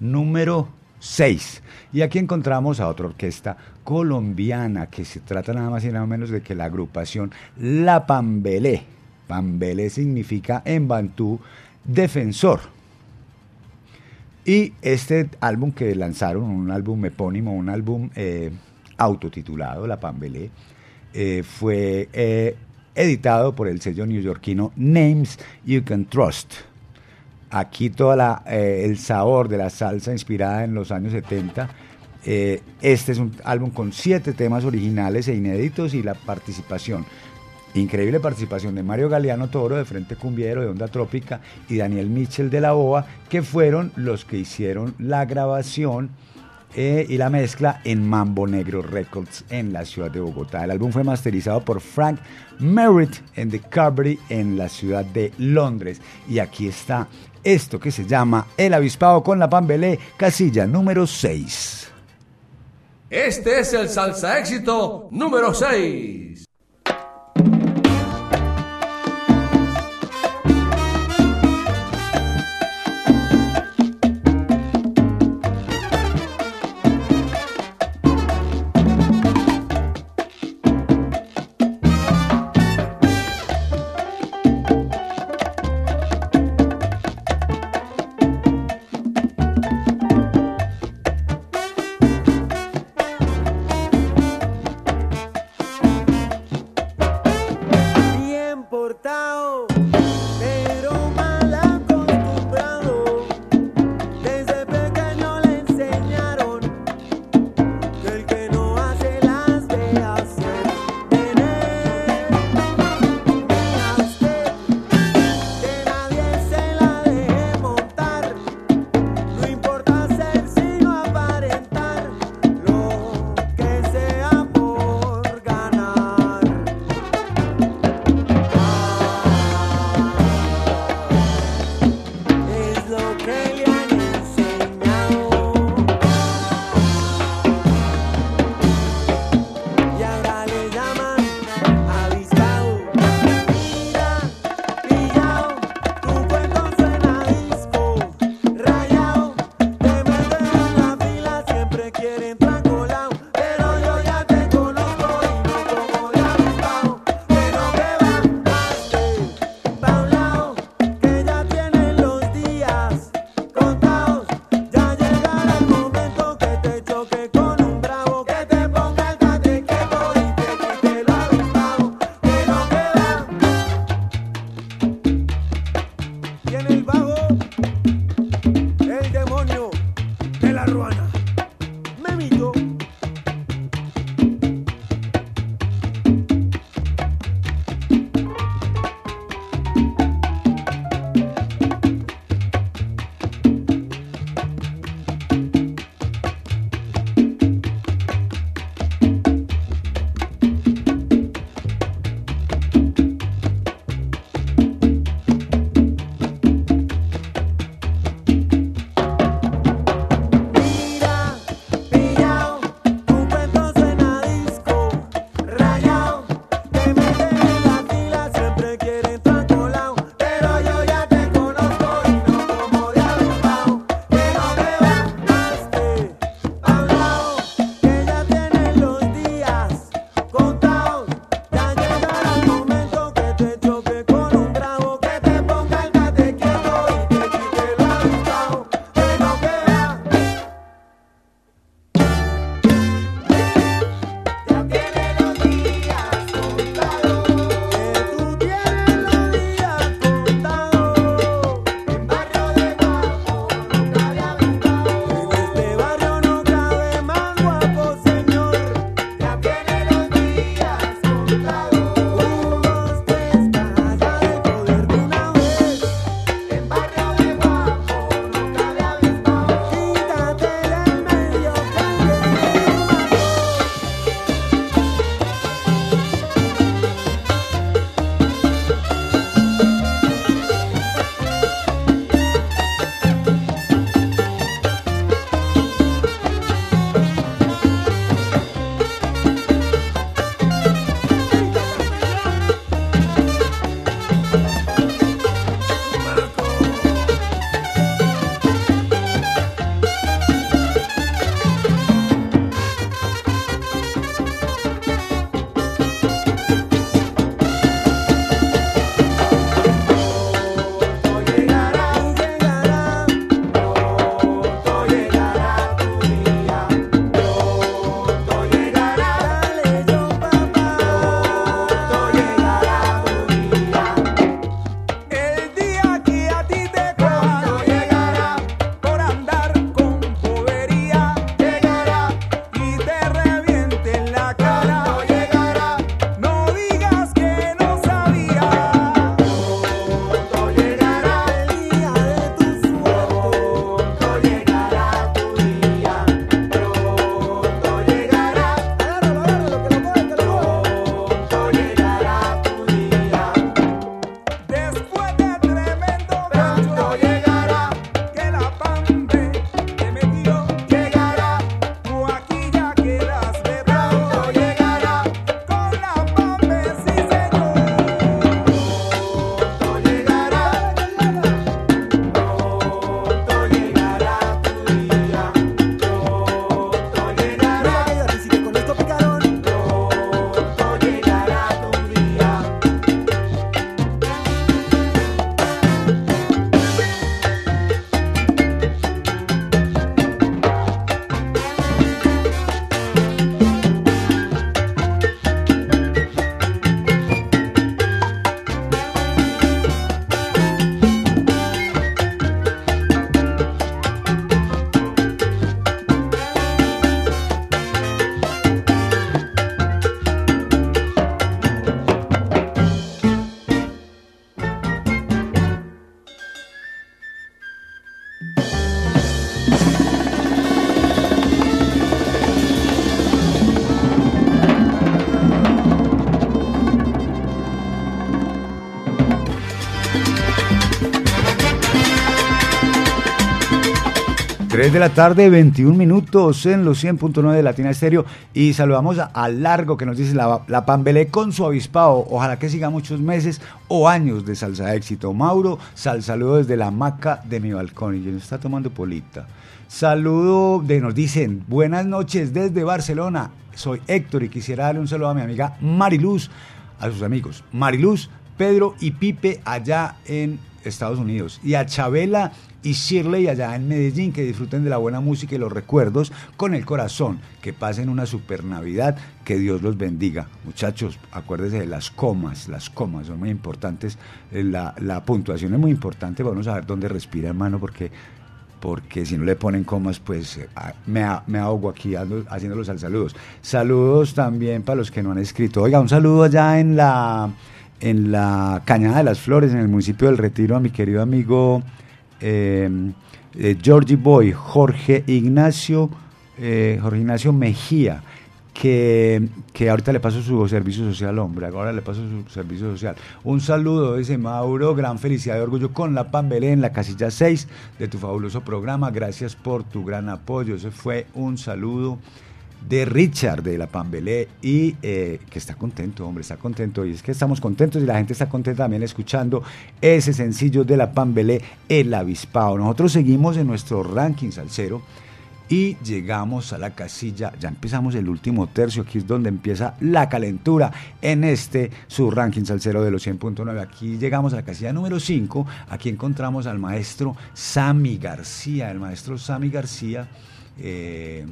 número 6. Y aquí encontramos a otra orquesta colombiana que se trata nada más y nada menos de que la agrupación La Pambelé. Pambelé significa en bantú defensor. Y este álbum que lanzaron, un álbum epónimo, un álbum eh, autotitulado, La Pambelé, eh, fue eh, editado por el sello neoyorquino Names You Can Trust. Aquí todo el sabor de la salsa inspirada en los años 70. Eh, este es un álbum con siete temas originales e inéditos y la participación, increíble participación de Mario Galeano Toro de Frente Cumbiero de Onda Trópica y Daniel Mitchell de La Boa, que fueron los que hicieron la grabación eh, y la mezcla en Mambo Negro Records en la ciudad de Bogotá. El álbum fue masterizado por Frank Merritt en The Carberry en la ciudad de Londres. Y aquí está esto que se llama El Avispado con la Pambelé, casilla número 6. Este es el salsa éxito número 6. 3 de la tarde, 21 minutos en los 100.9 de Latina Estéreo. Y saludamos a, Largo que nos dice la, la Pambelé con su avispado. Ojalá que siga muchos meses o años de salsa éxito. Mauro, sal saludo desde la maca de mi balcón. Y yo está tomando polita. Saludo de nos dicen, buenas noches desde Barcelona. Soy Héctor y quisiera darle un saludo a mi amiga Mariluz, a sus amigos Mariluz, Pedro y Pipe allá en Estados Unidos. Y a Chabela y Shirley allá en Medellín, que disfruten de la buena música y los recuerdos con el corazón, que pasen una super Navidad, que Dios los bendiga. Muchachos, acuérdense de las comas, las comas son muy importantes, eh, la, la puntuación es muy importante, vamos a ver dónde respira hermano, porque porque si no le ponen comas, pues eh, ah, me, me ahogo aquí haciéndolos al saludos. Saludos también para los que no han escrito. Oiga, un saludo allá en la, en la Cañada de las Flores, en el municipio del Retiro, a mi querido amigo eh, eh, Georgie Boy, Jorge Ignacio, eh, Jorge Ignacio Mejía, que, que ahorita le paso su servicio social, hombre, ahora le paso su servicio social. Un saludo, dice Mauro, gran felicidad y orgullo con la Pambelé en la casilla 6 de tu fabuloso programa, gracias por tu gran apoyo, ese fue un saludo de Richard de la Pambelé y eh, que está contento, hombre, está contento y es que estamos contentos y la gente está contenta también escuchando ese sencillo de la Pambelé, El Avispado. Nosotros seguimos en nuestro ranking salsero y llegamos a la casilla, ya empezamos el último tercio, aquí es donde empieza la calentura en este su ranking salsero de los 100.9. Aquí llegamos a la casilla número 5, aquí encontramos al maestro Sammy García, el maestro Sammy García. eh,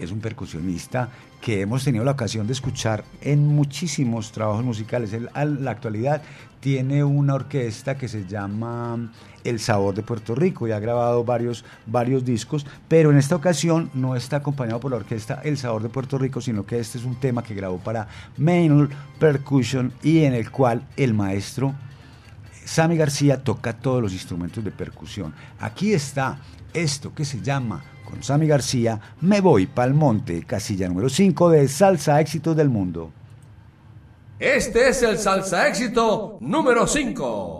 es un percusionista que hemos tenido la ocasión de escuchar en muchísimos trabajos musicales. Él, a la actualidad tiene una orquesta que se llama El Sabor de Puerto Rico y ha grabado varios, varios discos, pero en esta ocasión no está acompañado por la orquesta El Sabor de Puerto Rico, sino que este es un tema que grabó para Manual Percussion y en el cual el maestro Sammy García toca todos los instrumentos de percusión. Aquí está esto que se llama, con García, Me voy pa'l monte, casilla número 5 de Salsa Éxitos del Mundo. Este es el salsa éxito número 5.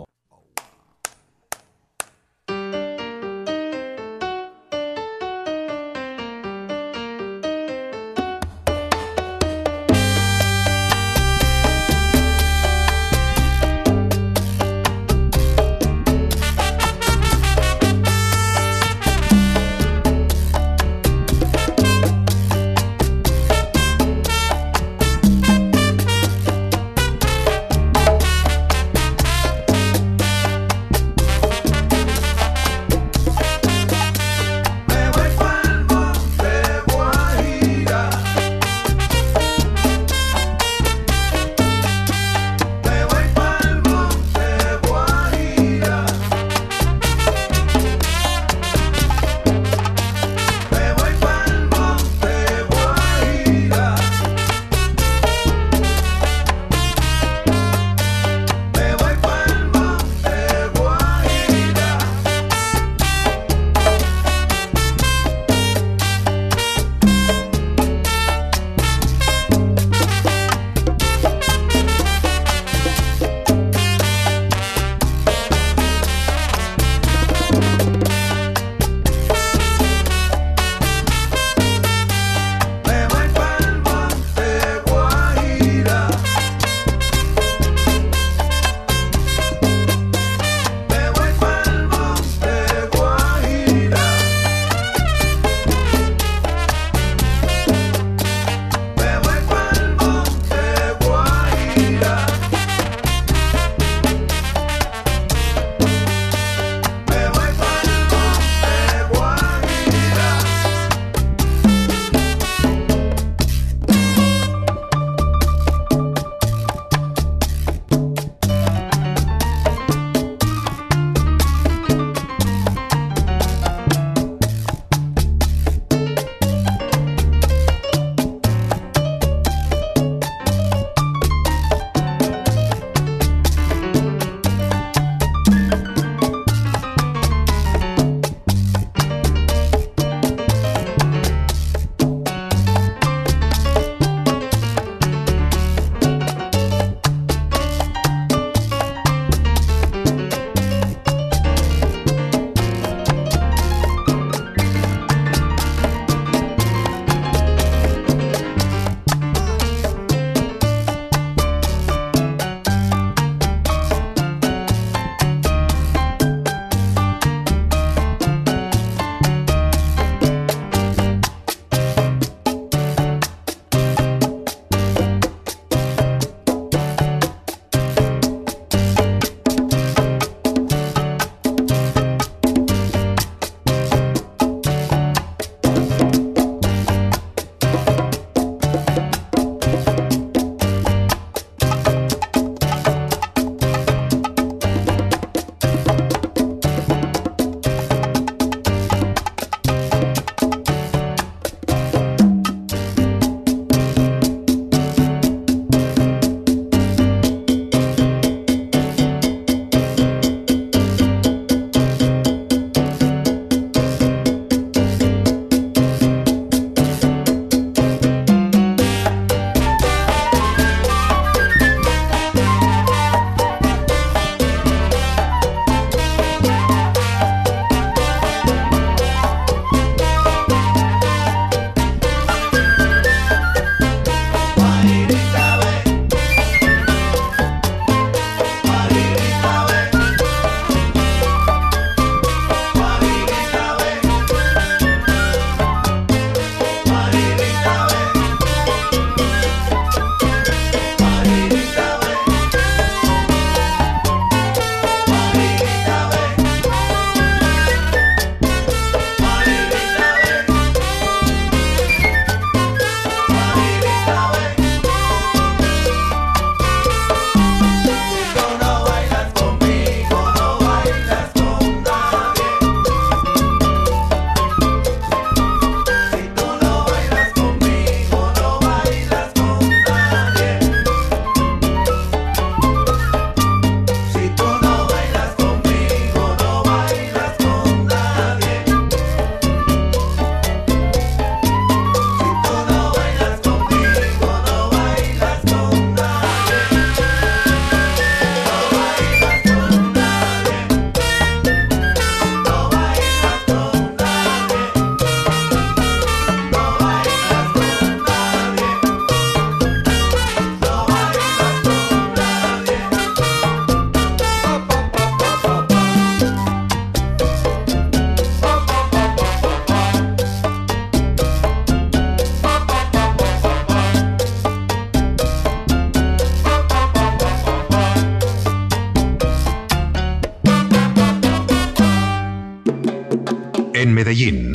Medellín,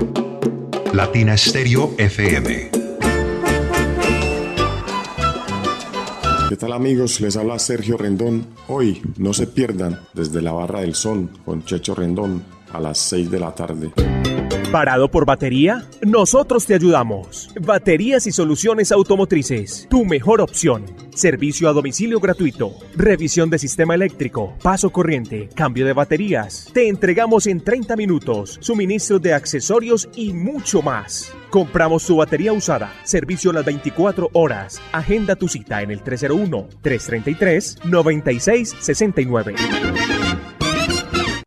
Latina Stereo FM. ¿Qué tal amigos? Les habla Sergio Rendón. Hoy no se pierdan desde la Barra del Sol con Checho Rendón a las 6 de la tarde. ¿Parado por batería? Nosotros te ayudamos. Baterías y soluciones automotrices. Tu mejor opción. Servicio a domicilio gratuito. Revisión de sistema eléctrico. Paso corriente. Cambio de baterías. Te entregamos en 30 minutos. Suministro de accesorios y mucho más. Compramos tu batería usada. Servicio las 24 horas. Agenda tu cita en el 301-333-9669.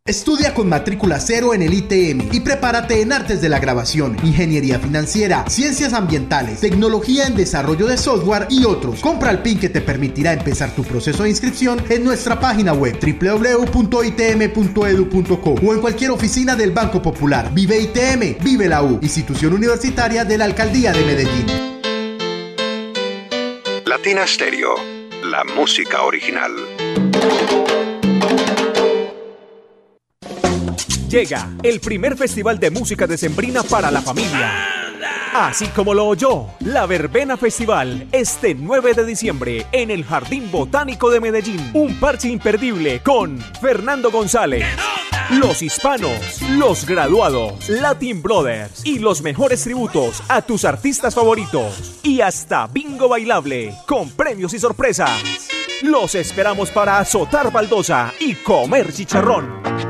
Estudia con matrícula cero en el ITM y prepárate en artes de la grabación, ingeniería financiera, ciencias ambientales, tecnología en desarrollo de software y otros. Compra el PIN que te permitirá empezar tu proceso de inscripción en nuestra página web www.itm.edu.co o en cualquier oficina del Banco Popular. Vive ITM, vive la U, institución universitaria de la Alcaldía de Medellín. Latina Stereo, la música original. Llega el primer festival de música decembrina para la familia. Así como lo oyó, la Verbena Festival este 9 de diciembre en el Jardín Botánico de Medellín. Un parche imperdible con Fernando González. Los hispanos, los graduados, Latin Brothers y los mejores tributos a tus artistas favoritos. Y hasta bingo bailable con premios y sorpresas. Los esperamos para azotar baldosa y comer chicharrón.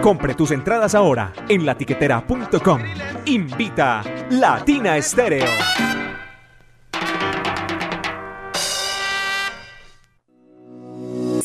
Compre tus entradas ahora en latiquetera.com. Invita Latina Estéreo.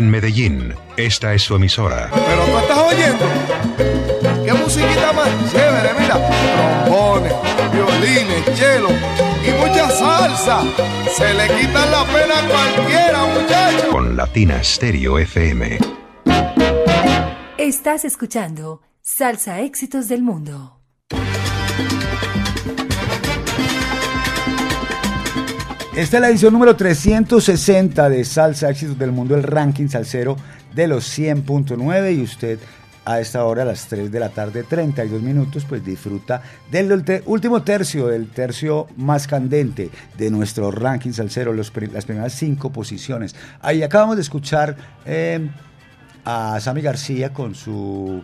En Medellín, esta es su emisora. Pero tú estás oyendo. ¿Qué musiquita más chévere? Mira, trombones, violines, chelo y mucha salsa. Se le quitan la pena a cualquiera, muchachos. Con Latina Stereo FM. Estás escuchando Salsa Éxitos del Mundo. Esta es la edición número 360 de Salsa Éxitos del Mundo, el ranking salsero de los 100.9 y usted a esta hora, a las 3 de la tarde, 32 minutos, pues disfruta del último tercio, del tercio más candente de nuestro ranking salsero, los las primeras cinco posiciones. Ahí acabamos de escuchar eh, a Sammy García con su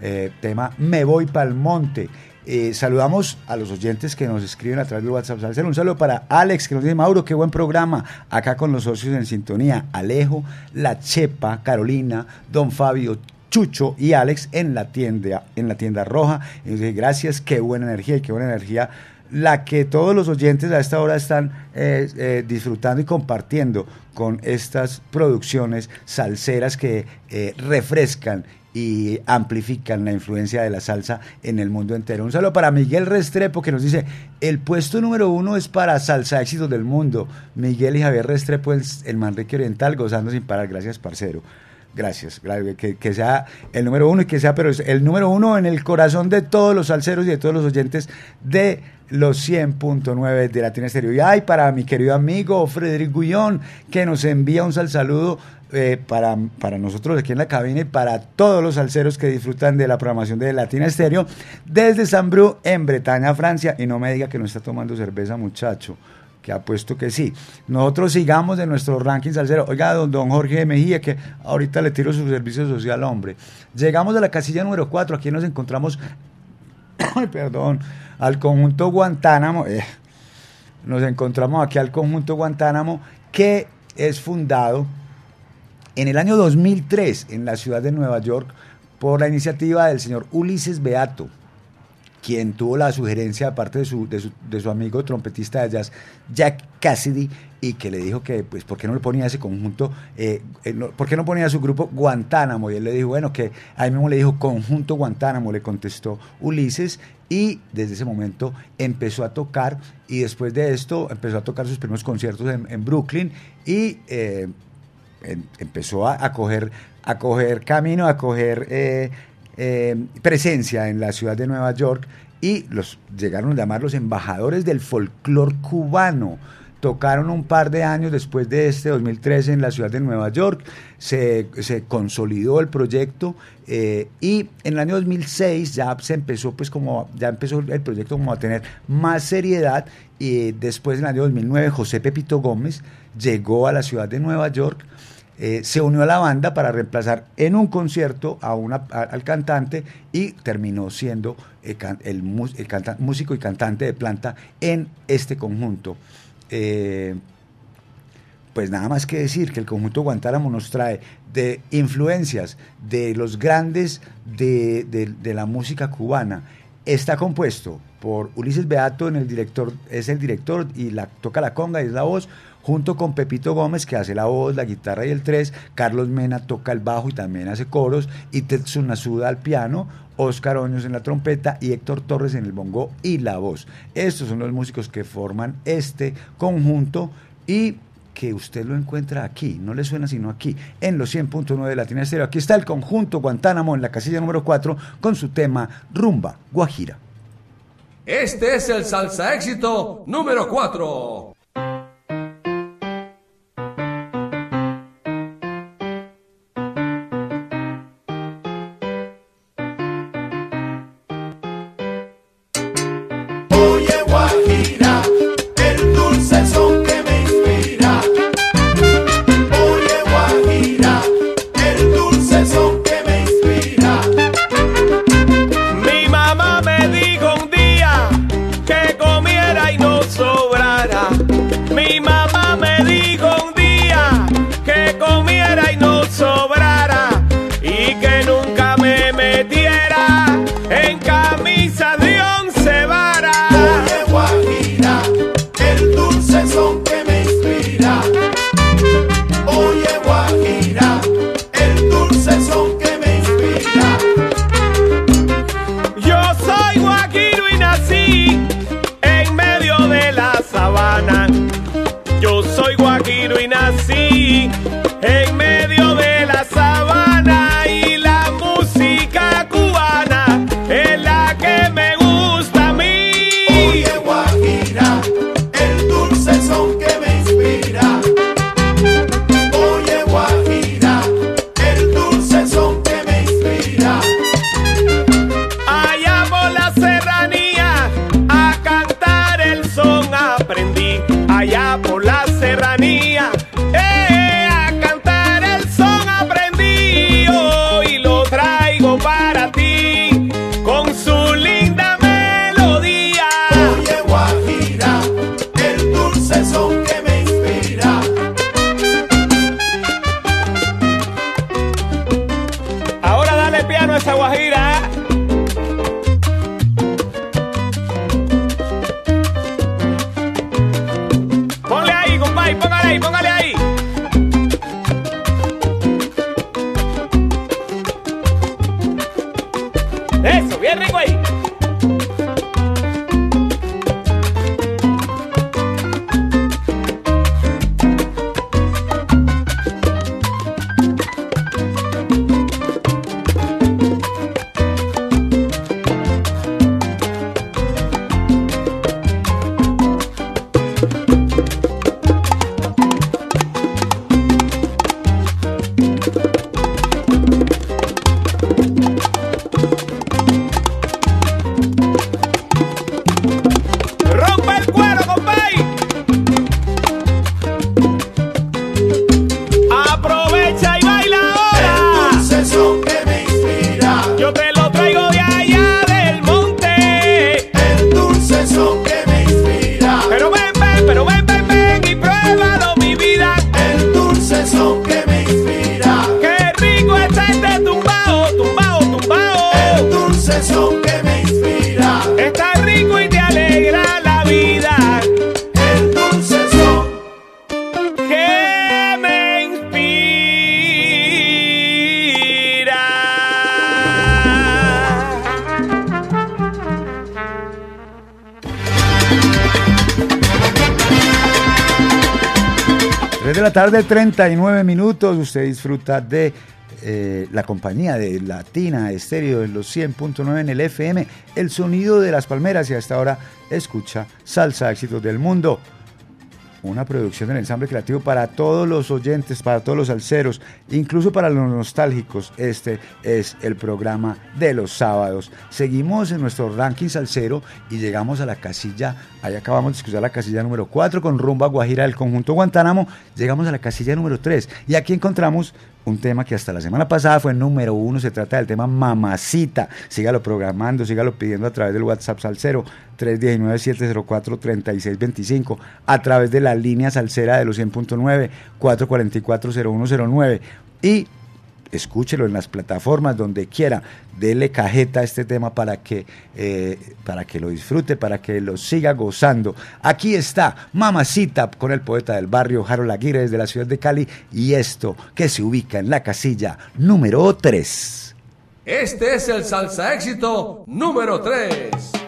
eh, tema Me voy pa'l monte. Eh, saludamos a los oyentes que nos escriben a través del WhatsApp. Salcero. Un saludo para Alex, que nos dice, Mauro, qué buen programa. Acá con los socios en sintonía. Alejo, La Chepa, Carolina, Don Fabio, Chucho y Alex en la tienda, en la tienda roja. Y gracias, qué buena energía y qué buena energía la que todos los oyentes a esta hora están eh, eh, disfrutando y compartiendo con estas producciones salseras que refrescan y amplifican la influencia de la salsa en el mundo entero. Un saludo para Miguel Restrepo que nos dice, el puesto número uno es para Salsa Éxitos del Mundo. Miguel y Javier Restrepo, el, el Manrique Oriental, gozando sin parar. Gracias, parcero. Gracias, gra- que, sea el número uno y que sea, pero es el número uno en el corazón de todos los salseros y de todos los oyentes de los 100.9 de Latina Estéreo. Y ay, para mi querido amigo Frederic Gullón, que nos envía un sal saludo eh, para, para nosotros aquí en la cabina y para todos los salseros que disfrutan de la programación de Latina Estéreo desde San Bru, en Bretaña, Francia. Y no me diga que no está tomando cerveza, muchacho que apuesto que sí. Nosotros sigamos de nuestro ranking salsero. Oiga, don, don Jorge Mejía, que ahorita le tiro su servicio social, hombre. Llegamos a la casilla número 4, aquí nos encontramos, perdón, al conjunto Guantánamo. eh, nos encontramos aquí al conjunto Guantánamo, que es fundado en el año 2003 en la ciudad de Nueva York por la iniciativa del señor Ulises Beato quien tuvo la sugerencia, aparte de su, de su, de su amigo trompetista de jazz, Jack Cassidy, y que le dijo que, pues, ¿por qué no le ponía ese conjunto? eh, eh, ¿Por qué no ponía su grupo Guantánamo? Y él le dijo, bueno, que ahí mismo le dijo Conjunto Guantánamo, le contestó Ulises, y desde ese momento empezó a tocar, y después de esto empezó a tocar sus primeros conciertos en, Brooklyn, y eh, empezó a, coger, a coger camino, a coger eh, eh, presencia en la ciudad de Nueva York y los llegaron a llamar los embajadores del folclor cubano. Tocaron un par de años después de este 2013 en la ciudad de Nueva York, se, se consolidó el proyecto eh, y en el año 2006 ya se empezó pues como ya empezó el proyecto como a tener más seriedad y después en el año 2009 José Pepito Gómez llegó a la ciudad de Nueva York eh, se unió a la banda para reemplazar en un concierto a una, al cantante y terminó siendo el, can- el músico y cantante de planta en este conjunto. Eh, pues nada más que decir que el conjunto Guantánamo nos trae de influencias de los grandes de, de- de la música cubana. Está compuesto por Ulises Beato, en el director, es el director y la, toca la conga y es la voz, junto con Pepito Gómez, que hace la voz, la guitarra y el tres, Carlos Mena toca el bajo y también hace coros, y Tetsun Nasuda al piano, Oscar Oños en la trompeta y Héctor Torres en el bongo y la voz. Estos son los músicos que forman este conjunto y que usted lo encuentra aquí, no le suena sino aquí, en los 100.9 de Latina Estéreo. Aquí está el conjunto Guantánamo en la casilla número 4 con su tema Rumba Guajira. Este es el salsa éxito número 4. De la tarde, 39 minutos. Usted disfruta de eh, la compañía de Latina Estéreo en los 100.9 en el FM, el sonido de las palmeras y hasta ahora escucha Salsa Éxitos del Mundo. Una producción del ensamble creativo para todos los oyentes, para todos los salseros, incluso para los nostálgicos. Este es el programa de los sábados. Seguimos en nuestro ranking salsero y llegamos a la casilla, ahí acabamos de escuchar la casilla número 4 con Rumba Guajira del conjunto Guantánamo. Llegamos a la casilla número 3 y aquí encontramos un tema que hasta la semana pasada fue número uno, se trata del tema Mamacita. Sígalo programando, sígalo pidiendo a través del WhatsApp Salcero 319-704-3625, a través de la línea salsera de los 100.9 444-0109 y escúchelo en las plataformas donde quiera, dele cajeta a este tema para que, eh, para que lo disfrute, para que lo siga gozando. Aquí está Mamacita con el poeta del barrio Harold Aguirre desde la ciudad de Cali y esto que se ubica en la casilla número 3. Este es el salsa éxito número 3.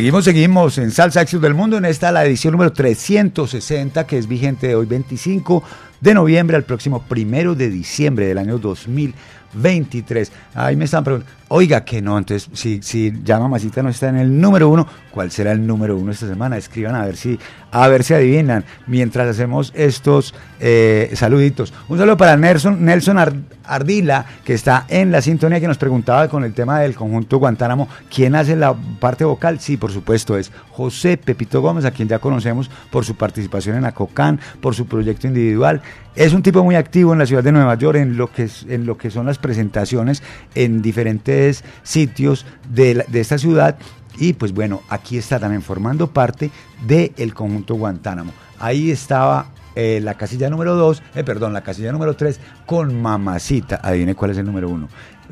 Seguimos, seguimos en Salsa Éxitos del Mundo. En esta la edición número 360 que es vigente de hoy 25 de noviembre al próximo primero de diciembre del año 2023. Ahí me están preguntando, oiga que no, entonces si, si ya mamacita no está en el número uno, ¿cuál será el número uno esta semana? Escriban a ver si, a ver si adivinan mientras hacemos estos eh, saluditos. Un saludo para Nelson, Nelson Ar- Ardila, que está en la sintonía que nos preguntaba con el tema del conjunto Guantánamo, ¿quién hace la parte vocal? Sí, por supuesto, es José Pepito Gómez, a quien ya conocemos por su participación en Acocán, por su proyecto individual. Es un tipo muy activo en la ciudad de Nueva York en lo que, en lo que son las presentaciones en diferentes sitios de, de esta ciudad. Y pues bueno, aquí está también formando parte del conjunto Guantánamo. Ahí estaba eh, la casilla número 2, perdón, la casilla número 3 con Mamacita. Adivine cuál es el número 1.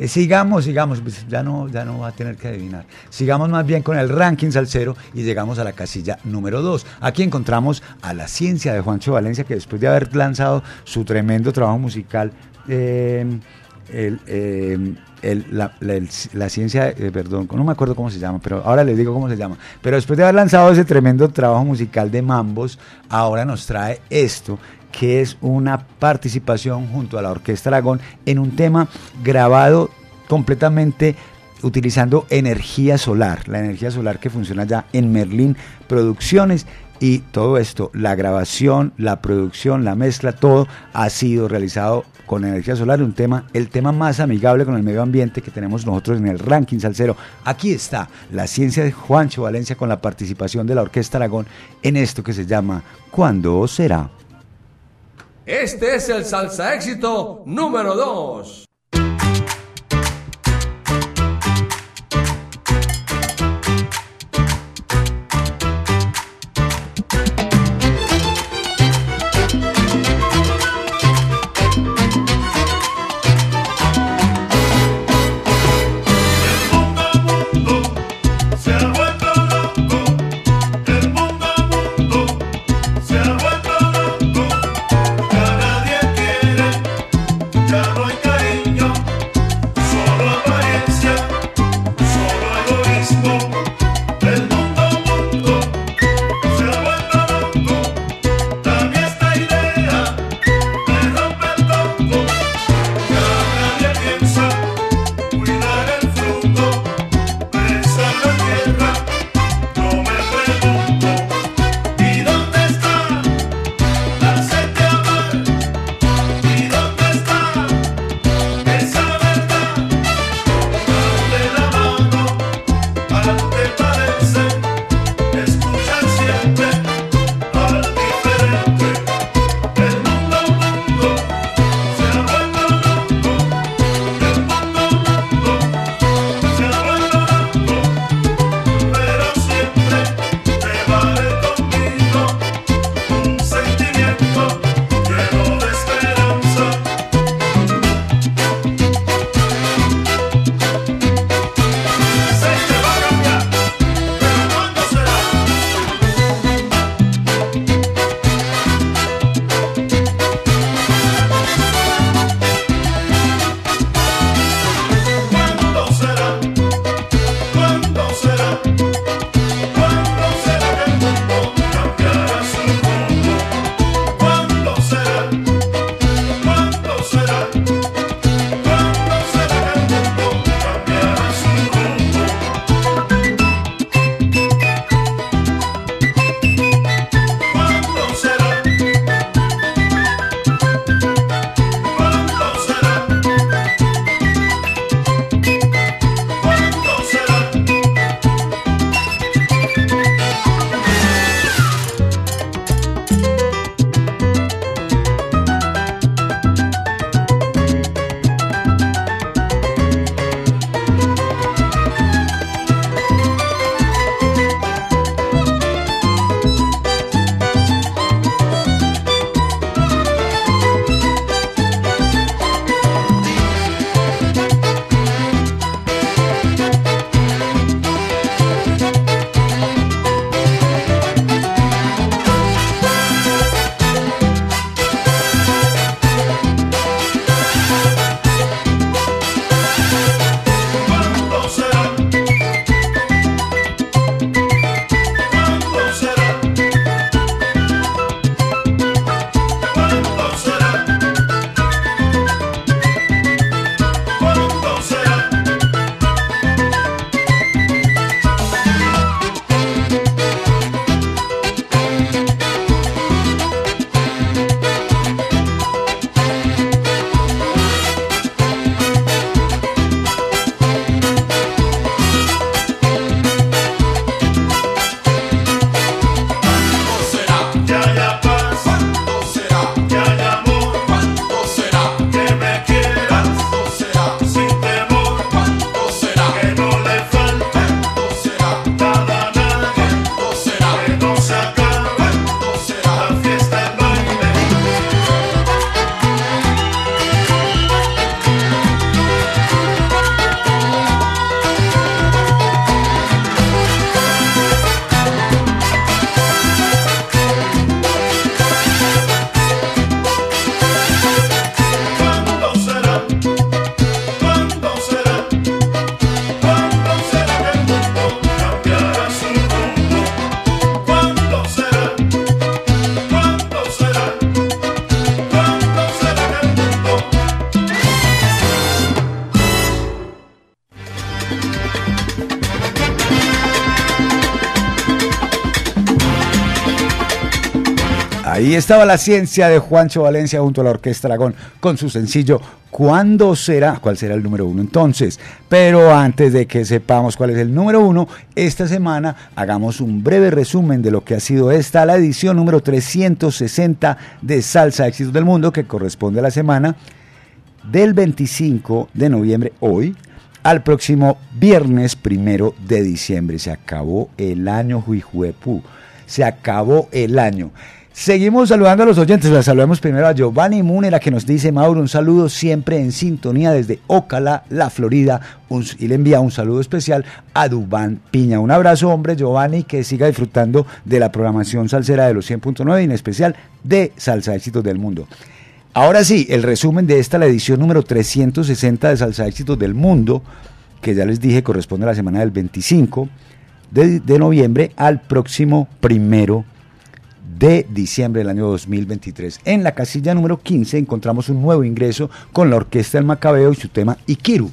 Sigamos, sigamos, pues ya no, ya no va a tener que adivinar. Sigamos más bien con el ranking salsero y llegamos a la casilla número 2. Aquí encontramos a la ciencia de Juancho Valencia, que después de haber lanzado su tremendo trabajo musical, eh, eh, la- el- la ciencia, eh, perdón, no me acuerdo cómo se llama, pero ahora les digo cómo se llama. Pero después de haber lanzado ese tremendo trabajo musical de Mambos, ahora nos trae esto, que es una participación junto a la Orquesta Aragón en un tema grabado completamente utilizando energía solar, la energía solar que funciona ya en Merlín Producciones y todo esto, la grabación, la producción, la mezcla, todo ha sido realizado con energía solar, un tema, el tema más amigable con el medio ambiente que tenemos nosotros en el ranking salsero. Aquí está la ciencia de Juancho Valencia con la participación de la Orquesta Aragón en esto que se llama ¿Cuándo será? Este es el salsa éxito número 2. Estaba la ciencia de Juancho Valencia junto a la Orquesta Aragón con su sencillo ¿Cuándo será? ¿Cuál será el número uno entonces? Pero antes de que sepamos cuál es el número uno, esta semana hagamos un breve resumen de lo que ha sido esta, la edición número 360 de Salsa Éxitos del Mundo, que corresponde a la semana del 25 de noviembre, hoy, al próximo viernes primero de diciembre. Se acabó el año, Juijuepú. Se acabó el año. Seguimos saludando a los oyentes. La saludamos primero a Giovanni Múnera que nos dice, Mauro, un saludo siempre en sintonía desde Ocala, la Florida. Un- y le envía un saludo especial a Dubán Piña. Un abrazo, hombre, Giovanni, que siga disfrutando de la programación salsera de los 100.9 y en especial de Salsa Éxitos del Mundo. Ahora sí, el resumen de esta, la edición número 360 de Salsa Éxitos del Mundo, que ya les dije corresponde a la semana del 25 de, noviembre al próximo primero diciembre del año 2023. En la casilla número 15 encontramos un nuevo ingreso con la Orquesta del Macabeo y su tema Ikiru.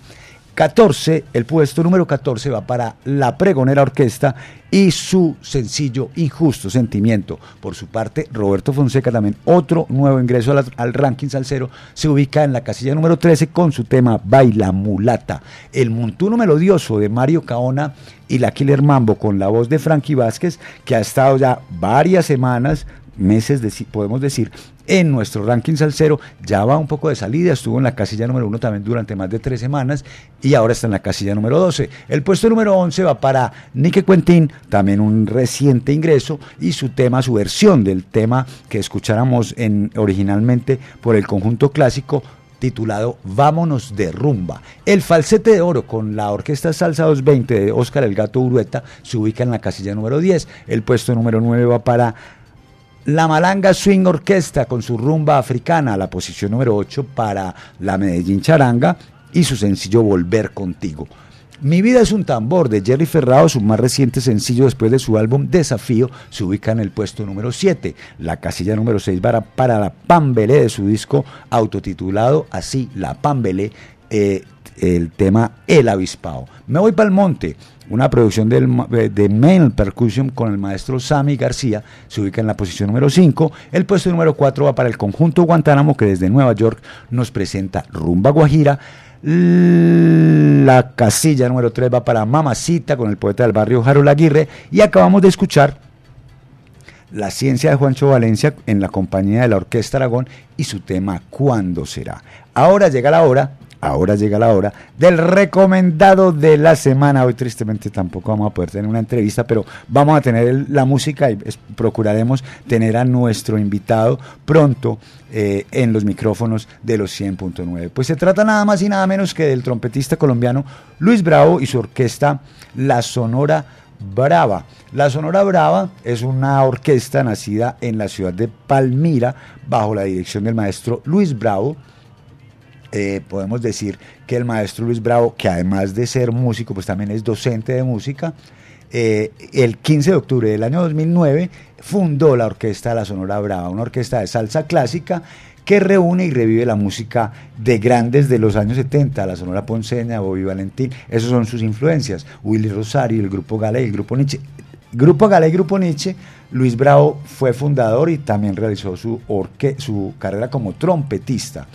14, el puesto número 14 va para la Pregonera Orquesta y su sencillo Injusto Sentimiento. Por su parte, Roberto Fonseca, también otro nuevo ingreso al, al ranking salsero, se ubica en la casilla número 13 con su tema Baila Mulata. El montuno melodioso de Mario Caona y la Killer Mambo con la voz de Frankie Vázquez, que ha estado ya varias semanas, meses, deci- podemos decir, en nuestro ranking salsero, ya va un poco de salida, estuvo en la casilla número uno también durante más de tres semanas y ahora está en la casilla número 12. El puesto número 11 va para Nique Quentin, también un reciente ingreso y su tema, su versión del tema que escucháramos en, originalmente por el conjunto clásico titulado Vámonos de rumba. El falsete de oro con la orquesta Salsa 220 de Óscar El Gato Urueta se ubica en la casilla número 10. El puesto número 9 va para la Malanga Swing Orquesta con su rumba africana, la posición número 8 para la Medellín Charanga y su sencillo Volver contigo. Mi vida es un tambor de Jerry Ferrao, su más reciente sencillo después de su álbum Desafío, se ubica en el puesto número 7. La casilla número 6 para, para la Pambelé de su disco autotitulado así, La Pambelé, eh, el tema El Avispao. Me voy para el monte. Una producción del eh, de Mail Percussion con el maestro Sammy García se ubica en la posición número 5. El puesto número 4 va para el conjunto Guantánamo que desde Nueva York nos presenta Rumba Guajira. La casilla número 3 va para Mamacita con el poeta del barrio Harold Aguirre. Y acabamos de escuchar la ciencia de Juancho Valencia en la compañía de la Orquesta Aragón y su tema ¿Cuándo será? Ahora llega la hora, ahora llega la hora del recomendado de la semana. Hoy tristemente tampoco vamos a poder tener una entrevista, pero vamos a tener la música y procuraremos tener a nuestro invitado pronto eh, en los micrófonos de los 100.9. Pues se trata nada más y nada menos que del trompetista colombiano Luis Bravo y su orquesta La Sonora Brava. La Sonora Brava es una orquesta nacida en la ciudad de Palmira bajo la dirección del maestro Luis Bravo. Eh, podemos decir que el maestro Luis Bravo, que además de ser músico, pues también es docente de música, eh, el 15 de octubre del año 2009 fundó la Orquesta La Sonora Brava, una orquesta de salsa clásica que reúne y revive la música de grandes de los años 70, la Sonora Ponceña, Bobby Valentín, esos son sus influencias, Willy Rosario, el Grupo Gala y el Grupo Nietzsche. Grupo Gala y Grupo Nietzsche, Luis Bravo fue fundador y también realizó su, orque- su carrera como trompetista.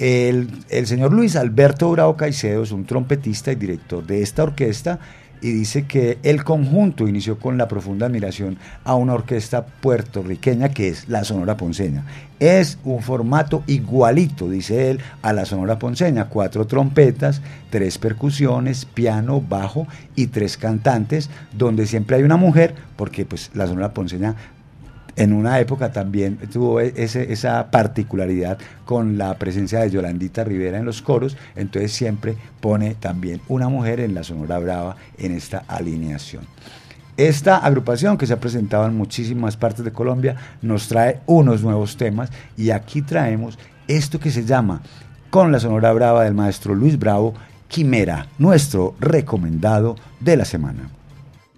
El, señor Luis Alberto Bravo Caicedo es un trompetista y director de esta orquesta y dice que el conjunto inició con la profunda admiración a una orquesta puertorriqueña que es la Sonora Ponceña. Es un formato igualito, dice él, a la Sonora Ponceña. Cuatro trompetas, tres percusiones, piano, bajo y tres cantantes, donde siempre hay una mujer, porque pues la Sonora Ponceña en una época también tuvo e- esa particularidad con la presencia de Yolandita Rivera en los coros, entonces siempre pone también una mujer en la Sonora Brava en esta alineación. Esta agrupación que se ha presentado en muchísimas partes de Colombia nos trae unos nuevos temas y aquí traemos esto que se llama con la Sonora Brava del maestro Luis Bravo, Quimera, nuestro recomendado de la semana.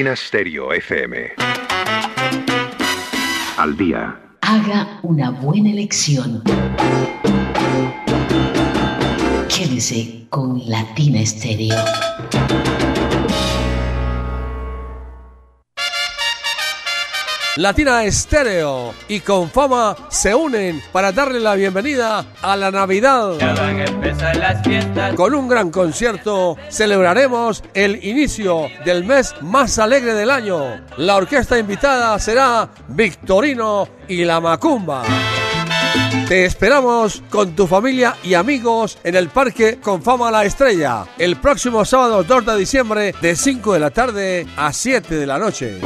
Latina Stereo FM. Al día. Haga una buena elección. Quédese con Latina Estéreo. Latina Estéreo y con fama se unen para darle la bienvenida a la Navidad. Con un gran concierto celebraremos el inicio del mes más alegre del año. La orquesta invitada será Victorino y la Macumba. Te esperamos con tu familia y amigos en el Parque con Fama La Estrella el próximo sábado 2 de diciembre de 5 de la tarde a 7 de la noche.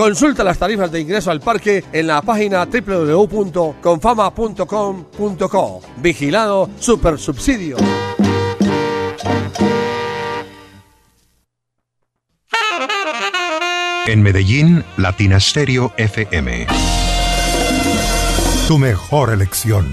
Consulta las tarifas de ingreso al parque en la página www.confama.com.co. Vigilado Super Subsidio. En Medellín, Latina Stereo FM. Tu mejor elección.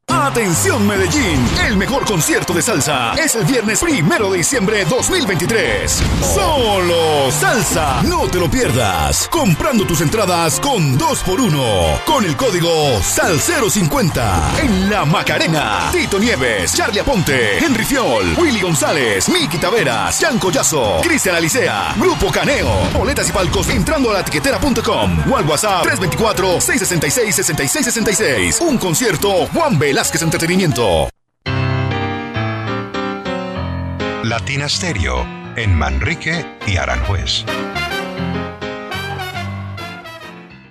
Atención Medellín, el mejor concierto de salsa es el viernes primero de diciembre 2023. Solo salsa, no te lo pierdas. Comprando tus entradas con 2x1 con el código SAL050 en La Macarena. Tito Nieves, Charlie Aponte, Henry Fiol, Willy González, Miki Taveras, Jan Collazo, Cristian Alicea, Grupo Caneo. Boletas y palcos entrando a la tiquetera.com o al WhatsApp 324-666-6666. Un concierto Juan Velázquez Entretenimiento. Latina Stereo en Manrique y Aranjuez.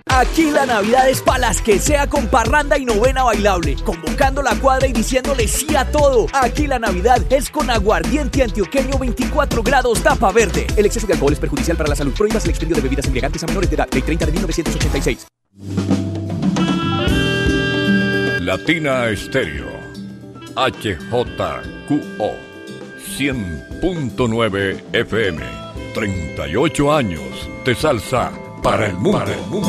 Aquí la Navidad es para las que sea con parranda y novena bailable, convocando la cuadra y diciéndole sí a todo. Aquí la Navidad es con aguardiente antioqueño 24 grados tapa verde. El exceso de alcohol es perjudicial para la salud. Prohíbas el expendio de bebidas embriagantes a menores de edad. Ley 30 de 1986. Latina Estéreo. HJQO. 100.9 FM. 38 años de salsa para el mundo. Para el mundo.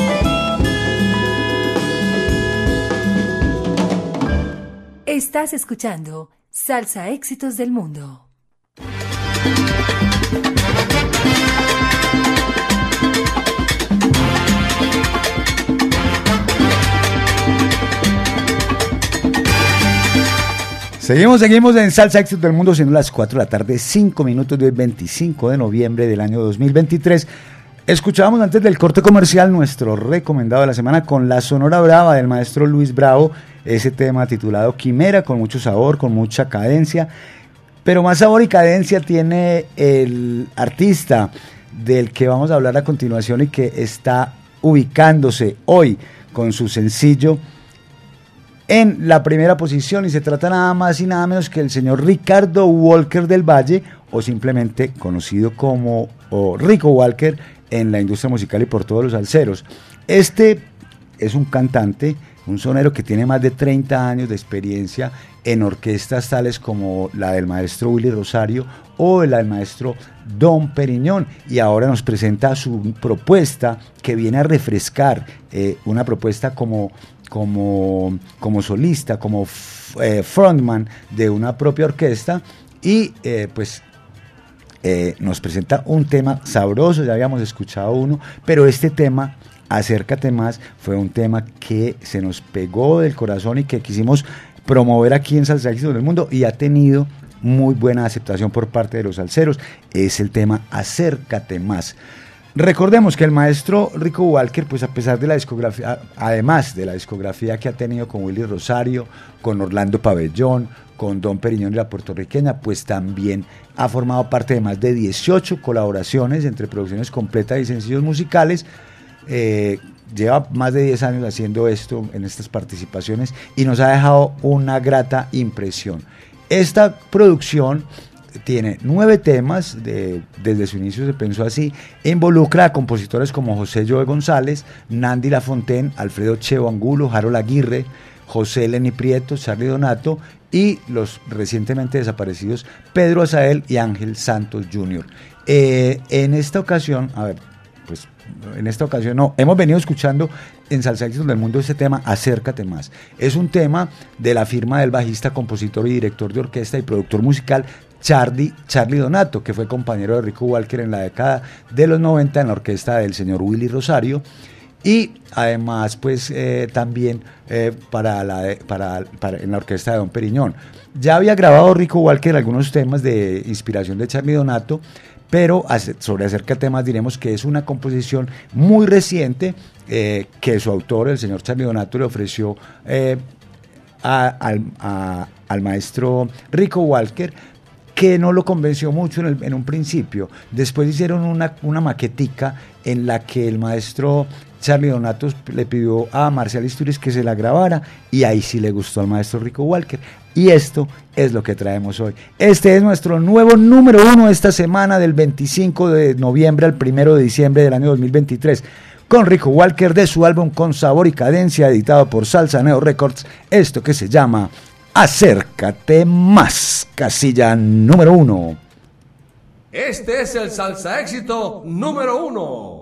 Estás escuchando Salsa Éxitos del Mundo. Seguimos, seguimos en Salsa Éxito del Mundo, siendo las 4 de la tarde, 5 minutos del 25 de noviembre del año 2023. Escuchábamos antes del corte comercial nuestro recomendado de la semana con la Sonora Brava del maestro Luis Bravo, ese tema titulado Quimera, con mucho sabor, con mucha cadencia, pero más sabor y cadencia tiene el artista del que vamos a hablar a continuación y que está ubicándose hoy con su sencillo en la primera posición y se trata nada más y nada menos que el señor Ricardo Walker del Valle o simplemente conocido como Rico Walker en la industria musical y por todos los alceros. Este es un cantante, un sonero que tiene más de 30 años de experiencia en orquestas tales como la del maestro Willy Rosario o la del maestro Don Periñón y ahora nos presenta su propuesta que viene a refrescar eh, una propuesta como como, como solista, como eh, frontman de una propia orquesta y eh, pues eh, nos presenta un tema sabroso, ya habíamos escuchado uno, pero este tema, Acércate más, fue un tema que se nos pegó del corazón y que quisimos promover aquí en Salsa Éxitos del Mundo y ha tenido muy buena aceptación por parte de los salseros. Es el tema Acércate más. Recordemos que el maestro Rico Walker, pues a pesar de la discografía, además de la discografía que ha tenido con Willy Rosario, con Orlando Pabellón, con Don Periñón y la puertorriqueña, pues también ha formado parte de más de 18 colaboraciones entre producciones completas y sencillos musicales. Eh, lleva más de 10 años haciendo esto en estas participaciones y nos ha dejado una grata impresión. Esta producción tiene nueve temas, de- desde su inicio se pensó así, involucra a compositores como José Joe González, Nandi Lafontaine, Alfredo Cheo Angulo, Harold Aguirre, José Lenny Prieto, Charlie Donato y los recientemente desaparecidos Pedro Azael y Ángel Santos Jr. Eh, en esta ocasión, a ver, pues en esta ocasión no, hemos venido escuchando en Salsa Éxitos del Mundo este tema Acércate Más. Es un tema de la firma del bajista, compositor y director de orquesta y productor musical Charlie, Charlie Donato, que fue compañero de Rico Walker en la década de los 90 en la orquesta del señor Willy Rosario. Y además, pues eh, también eh, para la, para, en la orquesta de Don Periñón. Ya había grabado Rico Walker algunos temas de inspiración de Charlie Donato, pero sobre acerca de temas diremos que es una composición muy reciente eh, que su autor, el señor Charlie Donato, le ofreció a- al maestro Rico Walker que no lo convenció mucho en, un principio. Después hicieron una, maquetica en la que el maestro Charlie Donato le pidió a Marcial Isturiz que se la grabara y ahí sí le gustó al maestro Rico Walker. Y esto es lo que traemos hoy. Este es nuestro nuevo número uno esta semana del 25 de noviembre al 1 de diciembre del año 2023 con Rico Walker de su álbum Con Sabor y Cadencia, editado por Salsa Neo Records, esto que se llama Acércate Más, casilla número uno. Este es el salsa éxito número uno.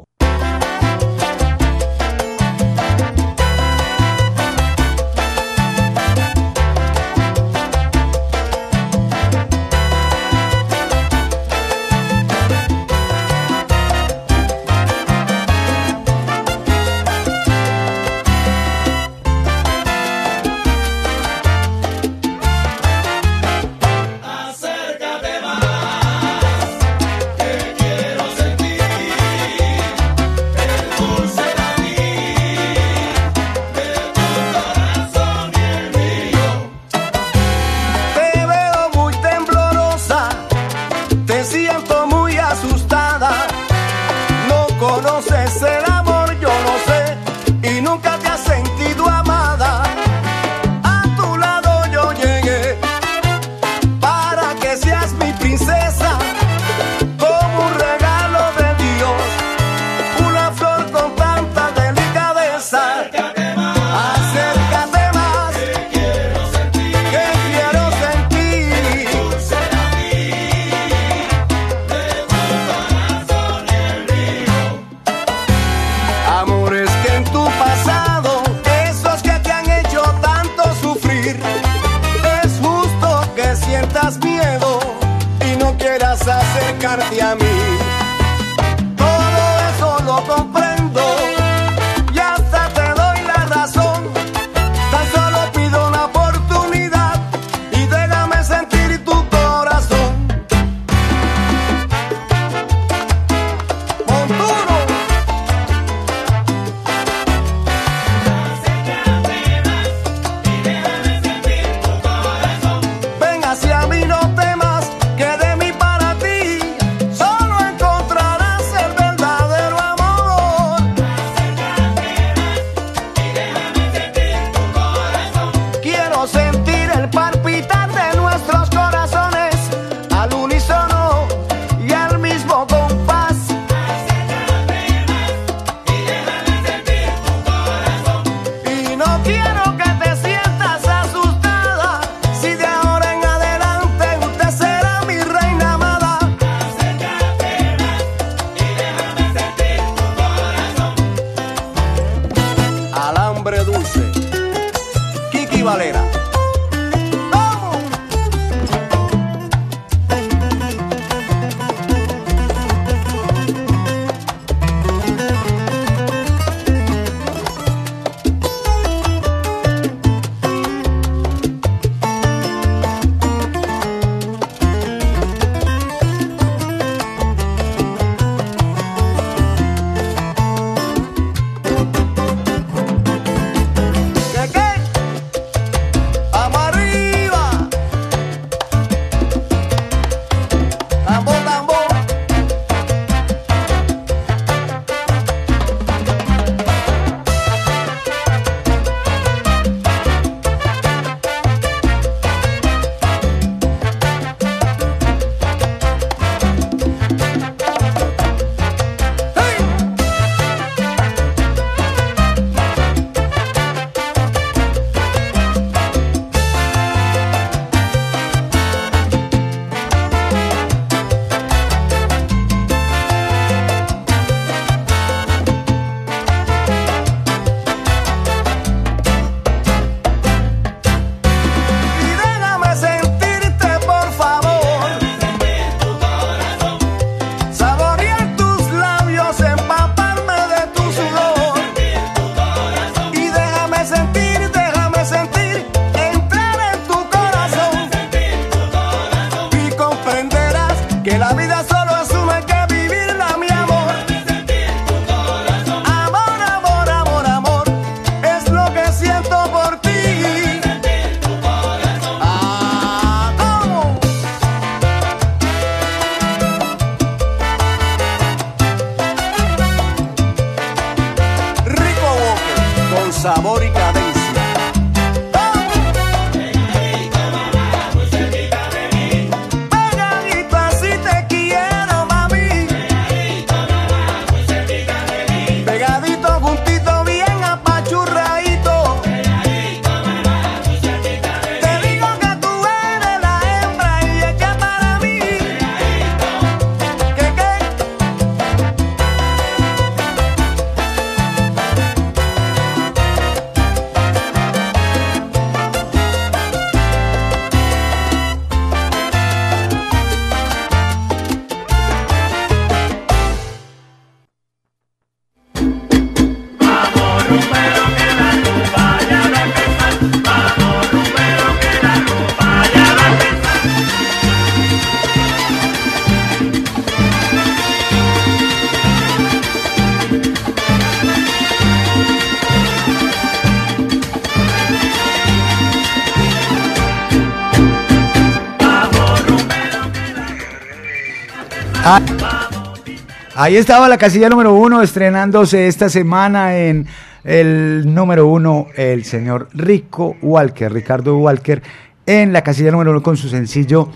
Ahí estaba la casilla número uno estrenándose esta semana en el número uno el señor Rico Walker, Ricardo Walker, en la casilla número uno con su sencillo,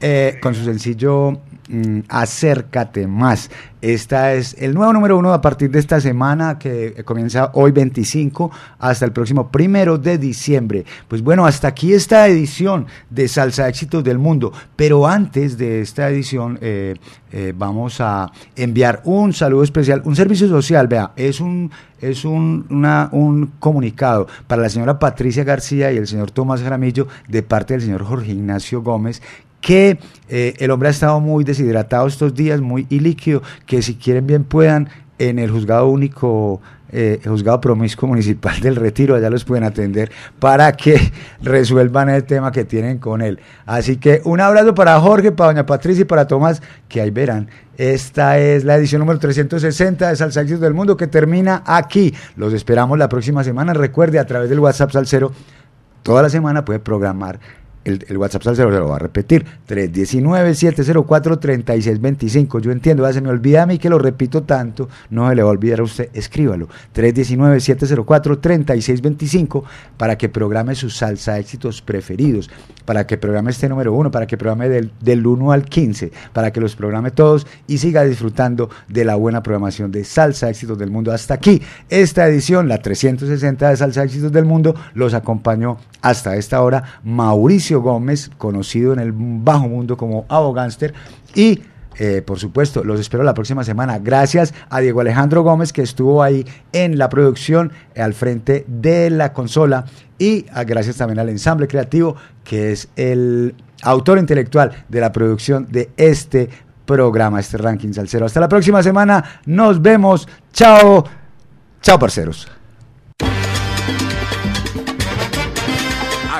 eh, con su sencillo mm, Acércate más. Esta es el nuevo número uno a partir de esta semana que comienza hoy 25 hasta el próximo primero de diciembre. Pues bueno, hasta aquí esta edición de Salsa Éxitos del Mundo. Pero antes de esta edición eh, eh, vamos a enviar un saludo especial, un servicio social, vea, es un es un, un comunicado para la señora Patricia García y el señor Tomás Jaramillo de parte del señor Jorge Ignacio Gómez que eh, el hombre ha estado muy deshidratado estos días, muy ilíquido, que si quieren bien puedan en el juzgado único, eh, juzgado promiscuo municipal del Retiro, allá los pueden atender para que resuelvan el tema que tienen con él. Así que un abrazo para Jorge, para doña Patricia y para Tomás, que ahí verán. Esta es la edición número 360 de Salsa Éxitos del Mundo que termina aquí. Los esperamos la próxima semana. Recuerde a través del WhatsApp Salcero toda la semana puede programar el, el WhatsApp Salcero, se lo va a repetir, 319-704-3625. Yo entiendo, ya se me olvida a mí que lo repito tanto, no se le va a olvidar a usted, escríbalo, 319-704-3625 para que programe sus salsa éxitos preferidos, para que programe este número uno, para que programe del, del 1 al 15, para que los programe todos y siga disfrutando de la buena programación de Salsa Éxitos del Mundo. Hasta aquí, esta edición, la 360 de Salsa Éxitos del Mundo, los acompañó hasta esta hora Mauricio Gómez, conocido en el bajo mundo como Abogánster, y eh, por supuesto, los espero la próxima semana. Gracias a Diego Alejandro Gómez que estuvo ahí en la producción, eh, al frente de la consola. Y ah, gracias también al ensamble creativo, que es el autor intelectual de la producción de este programa, este ranking salsero. Hasta la próxima semana. Nos vemos. Chao. Chao, parceros.